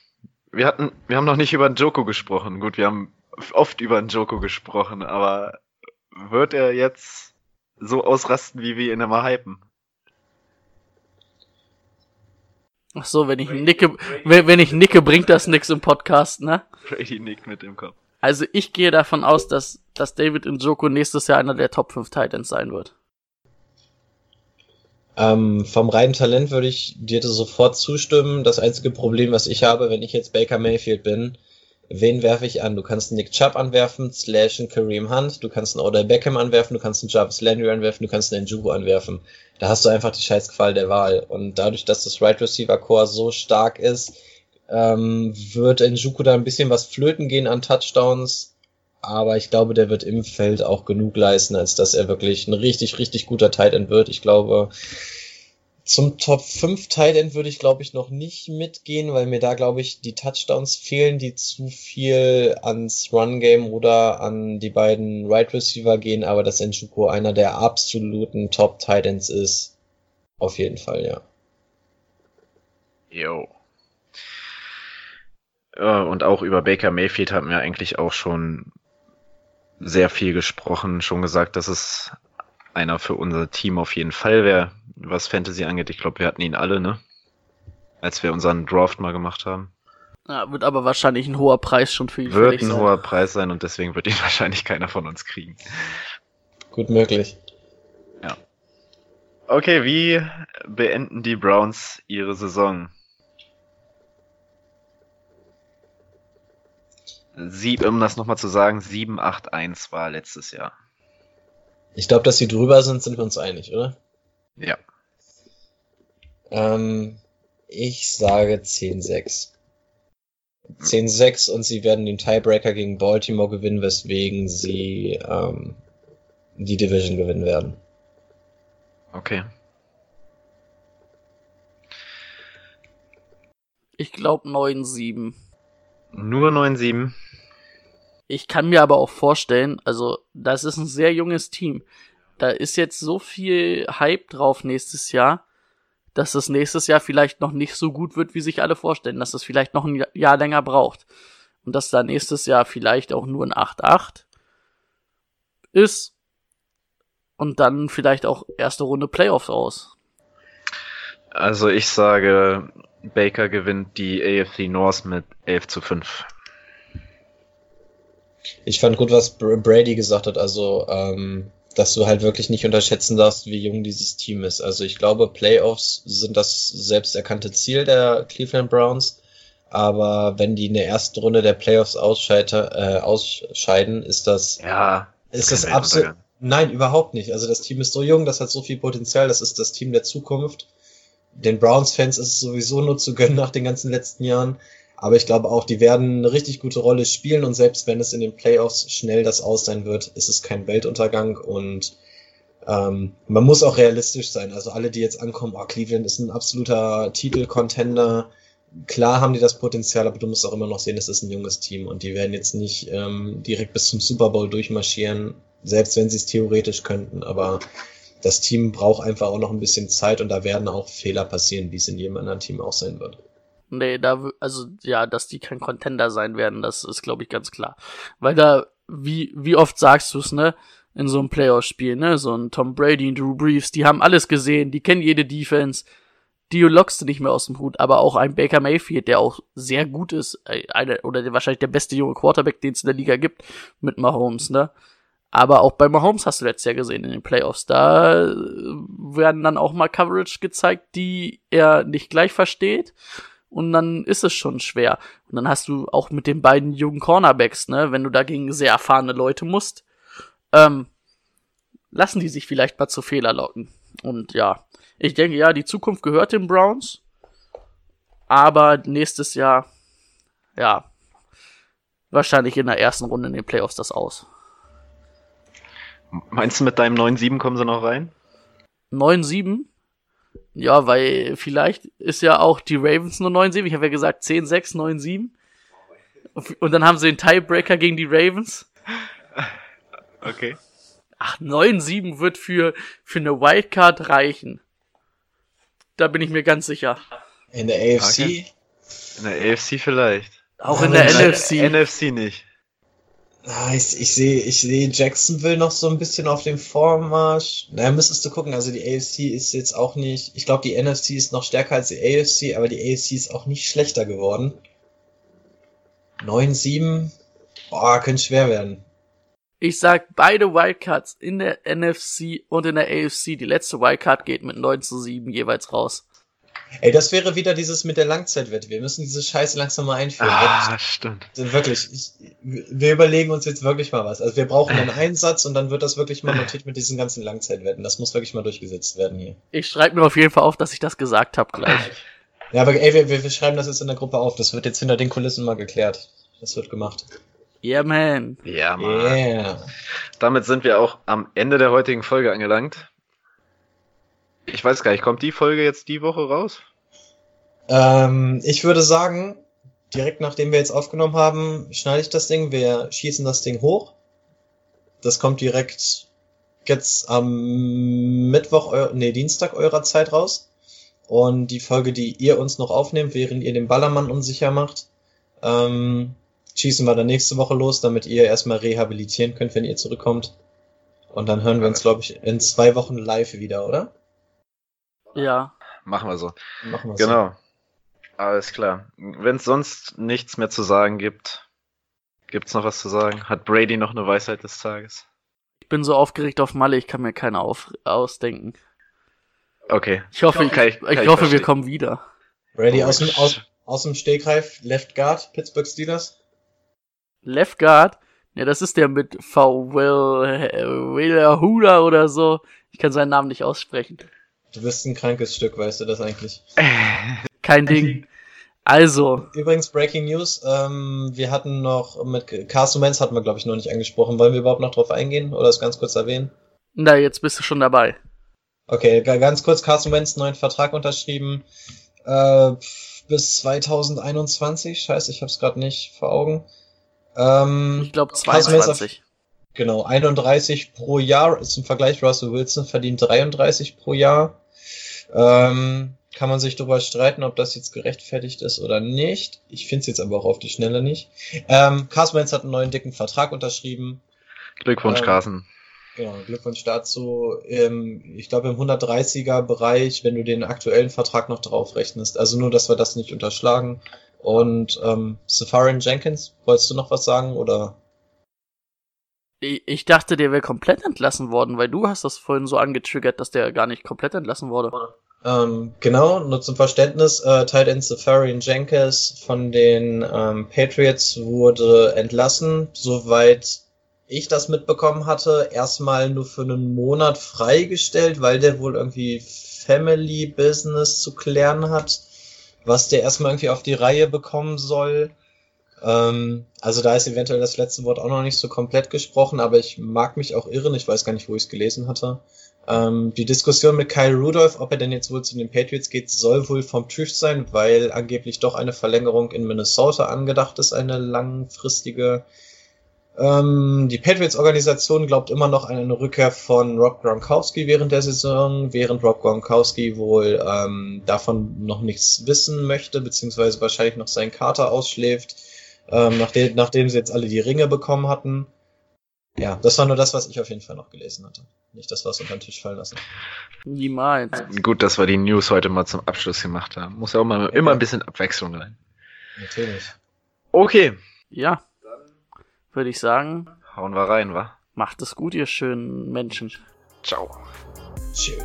Wir hatten, wir haben noch nicht über Joko gesprochen. Gut, wir haben oft über Joko gesprochen, aber wird er jetzt so ausrasten, wie wir ihn immer hypen? Ach so, wenn ich nicke, wenn, wenn ich nicke, bringt das nix im Podcast, ne? Brady nickt mit dem Kopf. Also ich gehe davon aus, dass, dass David Joko nächstes Jahr einer der Top 5 Titans sein wird. Ähm, vom reinen Talent würde ich dir sofort zustimmen. Das einzige Problem, was ich habe, wenn ich jetzt Baker Mayfield bin, wen werfe ich an? Du kannst einen Nick Chubb anwerfen, slash einen Kareem Hunt, du kannst einen Odell Beckham anwerfen, du kannst einen Jarvis Landry anwerfen, du kannst einen Njubu anwerfen. Da hast du einfach die Scheißqual der Wahl. Und dadurch, dass das Right Receiver Core so stark ist, ähm, wird Njuku da ein bisschen was flöten gehen an Touchdowns. Aber ich glaube, der wird im Feld auch genug leisten, als dass er wirklich ein richtig, richtig guter Tight End wird. Ich glaube, zum Top 5 Tight End würde ich, glaube ich, noch nicht mitgehen, weil mir da, glaube ich, die Touchdowns fehlen, die zu viel ans Run Game oder an die beiden Right Receiver gehen, aber dass Nchuko einer der absoluten Top Tight Ends ist, auf jeden Fall, ja. Jo. Und auch über Baker Mayfield haben wir eigentlich auch schon sehr viel gesprochen, schon gesagt, dass es einer für unser Team auf jeden Fall wäre, was Fantasy angeht. Ich glaube, wir hatten ihn alle, ne? Als wir unseren Draft mal gemacht haben. Ja, wird aber wahrscheinlich ein hoher Preis schon für ihn. Wird ein sein. hoher Preis sein und deswegen wird ihn wahrscheinlich keiner von uns kriegen. Gut möglich. Ja. Okay, wie beenden die Browns ihre Saison? Sie, um das nochmal zu sagen, 7-8-1 war letztes Jahr. Ich glaube, dass sie drüber sind, sind wir uns einig, oder? Ja. Ähm, ich sage 10-6. 10-6 und sie werden den Tiebreaker gegen Baltimore gewinnen, weswegen sie ähm, die Division gewinnen werden. Okay. Ich glaube 9-7. Nur 9-7. Ich kann mir aber auch vorstellen, also das ist ein sehr junges Team. Da ist jetzt so viel Hype drauf nächstes Jahr, dass es nächstes Jahr vielleicht noch nicht so gut wird, wie sich alle vorstellen, dass es vielleicht noch ein Jahr länger braucht. Und dass da nächstes Jahr vielleicht auch nur ein 8-8 ist. und dann vielleicht auch erste Runde Playoffs aus. Also ich sage, Baker gewinnt die AFC North mit 11 zu 5. Ich fand gut, was Brady gesagt hat, also ähm, dass du halt wirklich nicht unterschätzen darfst, wie jung dieses Team ist. Also ich glaube, Playoffs sind das selbst erkannte Ziel der Cleveland Browns. Aber wenn die in der ersten Runde der Playoffs ausscheide, äh, ausscheiden, ist das ja ist das absolut nein überhaupt nicht. Also das Team ist so jung, das hat so viel Potenzial, das ist das Team der Zukunft. Den Browns-Fans ist es sowieso nur zu gönnen nach den ganzen letzten Jahren. Aber ich glaube auch, die werden eine richtig gute Rolle spielen und selbst wenn es in den Playoffs schnell das aus sein wird, ist es kein Weltuntergang und ähm, man muss auch realistisch sein. Also alle, die jetzt ankommen, oh, Cleveland ist ein absoluter Titel-Contender. Klar haben die das Potenzial, aber du musst auch immer noch sehen, es ist ein junges Team und die werden jetzt nicht ähm, direkt bis zum Super Bowl durchmarschieren, selbst wenn sie es theoretisch könnten. Aber das Team braucht einfach auch noch ein bisschen Zeit und da werden auch Fehler passieren, wie es in jedem anderen Team auch sein wird. Nee, da, also, ja, dass die kein Contender sein werden, das ist, glaube ich, ganz klar. Weil da, wie, wie oft sagst du es, ne? In so einem Playoff-Spiel, ne? So ein Tom Brady, Drew Brees, die haben alles gesehen, die kennen jede Defense. Die lockst du nicht mehr aus dem Hut, aber auch ein Baker Mayfield, der auch sehr gut ist, eine, oder der, wahrscheinlich der beste junge Quarterback, den es in der Liga gibt, mit Mahomes, ne? Aber auch bei Mahomes hast du letztes Jahr gesehen in den Playoffs. Da äh, werden dann auch mal Coverage gezeigt, die er nicht gleich versteht und dann ist es schon schwer. Und dann hast du auch mit den beiden jungen Cornerbacks, ne, wenn du dagegen sehr erfahrene Leute musst, ähm, lassen die sich vielleicht mal zu Fehler locken. Und ja, ich denke, ja, die Zukunft gehört den Browns. Aber nächstes Jahr, ja, wahrscheinlich in der ersten Runde in den Playoffs das aus. Meinst du, mit deinem 9-7 kommen sie noch rein? 9-7? Ja, weil vielleicht ist ja auch die Ravens nur 9-7. Ich habe ja gesagt 10-6, 9-7. Und dann haben sie den Tiebreaker gegen die Ravens. Okay. Ach, 9-7 wird für, für eine Wildcard reichen. Da bin ich mir ganz sicher. In der AFC? Okay. In der AFC vielleicht. Auch in der NFC. NFC nicht. Ah, ich, ich sehe ich sehe Jacksonville noch so ein bisschen auf dem Vormarsch. Naja, müsstest du gucken. Also die AFC ist jetzt auch nicht. Ich glaube, die NFC ist noch stärker als die AFC, aber die AFC ist auch nicht schlechter geworden. 9-7. Boah, könnte schwer werden. Ich sag beide Wildcards in der NFC und in der AFC. Die letzte Wildcard geht mit 9 zu 7 jeweils raus. Ey, das wäre wieder dieses mit der Langzeitwette. Wir müssen diese Scheiße langsam mal einführen. Ah, stimmt. Wirklich, ich, wir überlegen uns jetzt wirklich mal was. Also wir brauchen einen Einsatz und dann wird das wirklich mal notiert mit diesen ganzen Langzeitwetten. Das muss wirklich mal durchgesetzt werden hier. Ich schreibe mir auf jeden Fall auf, dass ich das gesagt habe gleich. Ja, aber ey, wir, wir schreiben das jetzt in der Gruppe auf. Das wird jetzt hinter den Kulissen mal geklärt. Das wird gemacht. Yeah, man. Ja, man. Yeah. Damit sind wir auch am Ende der heutigen Folge angelangt. Ich weiß gar nicht, kommt die Folge jetzt die Woche raus? Ähm, ich würde sagen, direkt nachdem wir jetzt aufgenommen haben, schneide ich das Ding, wir schießen das Ding hoch. Das kommt direkt jetzt am Mittwoch, nee, Dienstag eurer Zeit raus. Und die Folge, die ihr uns noch aufnehmt, während ihr den Ballermann unsicher macht, ähm, schießen wir dann nächste Woche los, damit ihr erstmal rehabilitieren könnt, wenn ihr zurückkommt. Und dann hören wir uns, glaube ich, in zwei Wochen live wieder, oder? Ja. Machen wir so. Machen wir Genau. Alles klar. Wenn es sonst nichts mehr zu sagen gibt, gibt's noch was zu sagen? Hat Brady noch eine Weisheit des Tages? Ich bin so aufgeregt auf Malle, ich kann mir keine auf ausdenken. Okay. Ich hoffe, ich, ich, ich- ich hoffe wir kommen wieder. so. Brady aus dem, aus, aus dem Stegreif, Left Guard, Pittsburgh Steelers. Left Guard? Ja, das ist der mit V. Will, Will Huda oder so. Ich kann seinen Namen nicht aussprechen. Du bist ein krankes Stück, weißt du das eigentlich? Kein Ding. Also, Übrigens, Breaking News, ähm, wir hatten noch mit Carson Wentz hatten wir, glaube ich, noch nicht angesprochen. Wollen wir überhaupt noch drauf eingehen oder das ganz kurz erwähnen? na, jetzt bist du schon dabei. Okay, ga- ganz kurz, Carson Wentz, neuen Vertrag unterschrieben. Äh, bis 2021. Scheiße, ich hab's gerade nicht vor Augen. Ähm, Ich glaube Carson Wentz auf- 22. Genau, 31 pro Jahr ist im Vergleich. Russell Wilson verdient 33 pro Jahr. Ähm, kann man sich darüber streiten, ob das jetzt gerechtfertigt ist oder nicht. Ich finde es jetzt aber auch auf die Schnelle nicht. Ähm, Carson Wentz hat einen neuen dicken Vertrag unterschrieben. Glückwunsch, Ähm, Carsten. Genau, Glückwunsch dazu. Ähm, ich glaube im 130er Bereich, wenn du den aktuellen Vertrag noch drauf rechnest. Also nur, dass wir das nicht unterschlagen. Und ähm, Safarin Jenkins, wolltest du noch was sagen oder? Ich, dachte, der wäre komplett entlassen worden, weil du hast das vorhin so angetriggert, dass der gar nicht komplett entlassen wurde. Ähm, genau, nur zum Verständnis, äh, Tight End Safarin Jenkins von den ähm, Patriots wurde entlassen, soweit ich das mitbekommen hatte, erstmal nur für einen Monat freigestellt, weil der wohl irgendwie Family Business zu klären hat, was der erstmal irgendwie auf die Reihe bekommen soll. Ähm, also da ist eventuell das letzte Wort auch noch nicht so komplett gesprochen, aber ich mag mich auch irren, ich weiß gar nicht, wo ich es gelesen hatte. Ähm, die Diskussion mit Kyle Rudolph, ob er denn jetzt wohl zu den Patriots geht, soll wohl vom Tisch sein, weil angeblich doch eine Verlängerung in Minnesota angedacht ist, eine langfristige. Ähm, die Patriots-Organisation glaubt immer noch an eine Rückkehr von Rob Gronkowski während der Saison, während Rob Gronkowski wohl ähm, davon noch nichts wissen möchte, beziehungsweise wahrscheinlich noch seinen Kater ausschläft, ähm, nachdem, nachdem sie jetzt alle die Ringe bekommen hatten. Ja, das war nur das, was ich auf jeden Fall noch gelesen hatte. Nicht das, was unter den Tisch fallen lassen. Niemals. Gut, dass wir die News heute mal zum Abschluss gemacht haben. Muss ja auch mal immer ein bisschen Abwechslung rein. Natürlich. Okay. Ja. Würde ich sagen, Hauen wir rein, wa? macht es gut, ihr schönen Menschen. Ciao. Tschüss.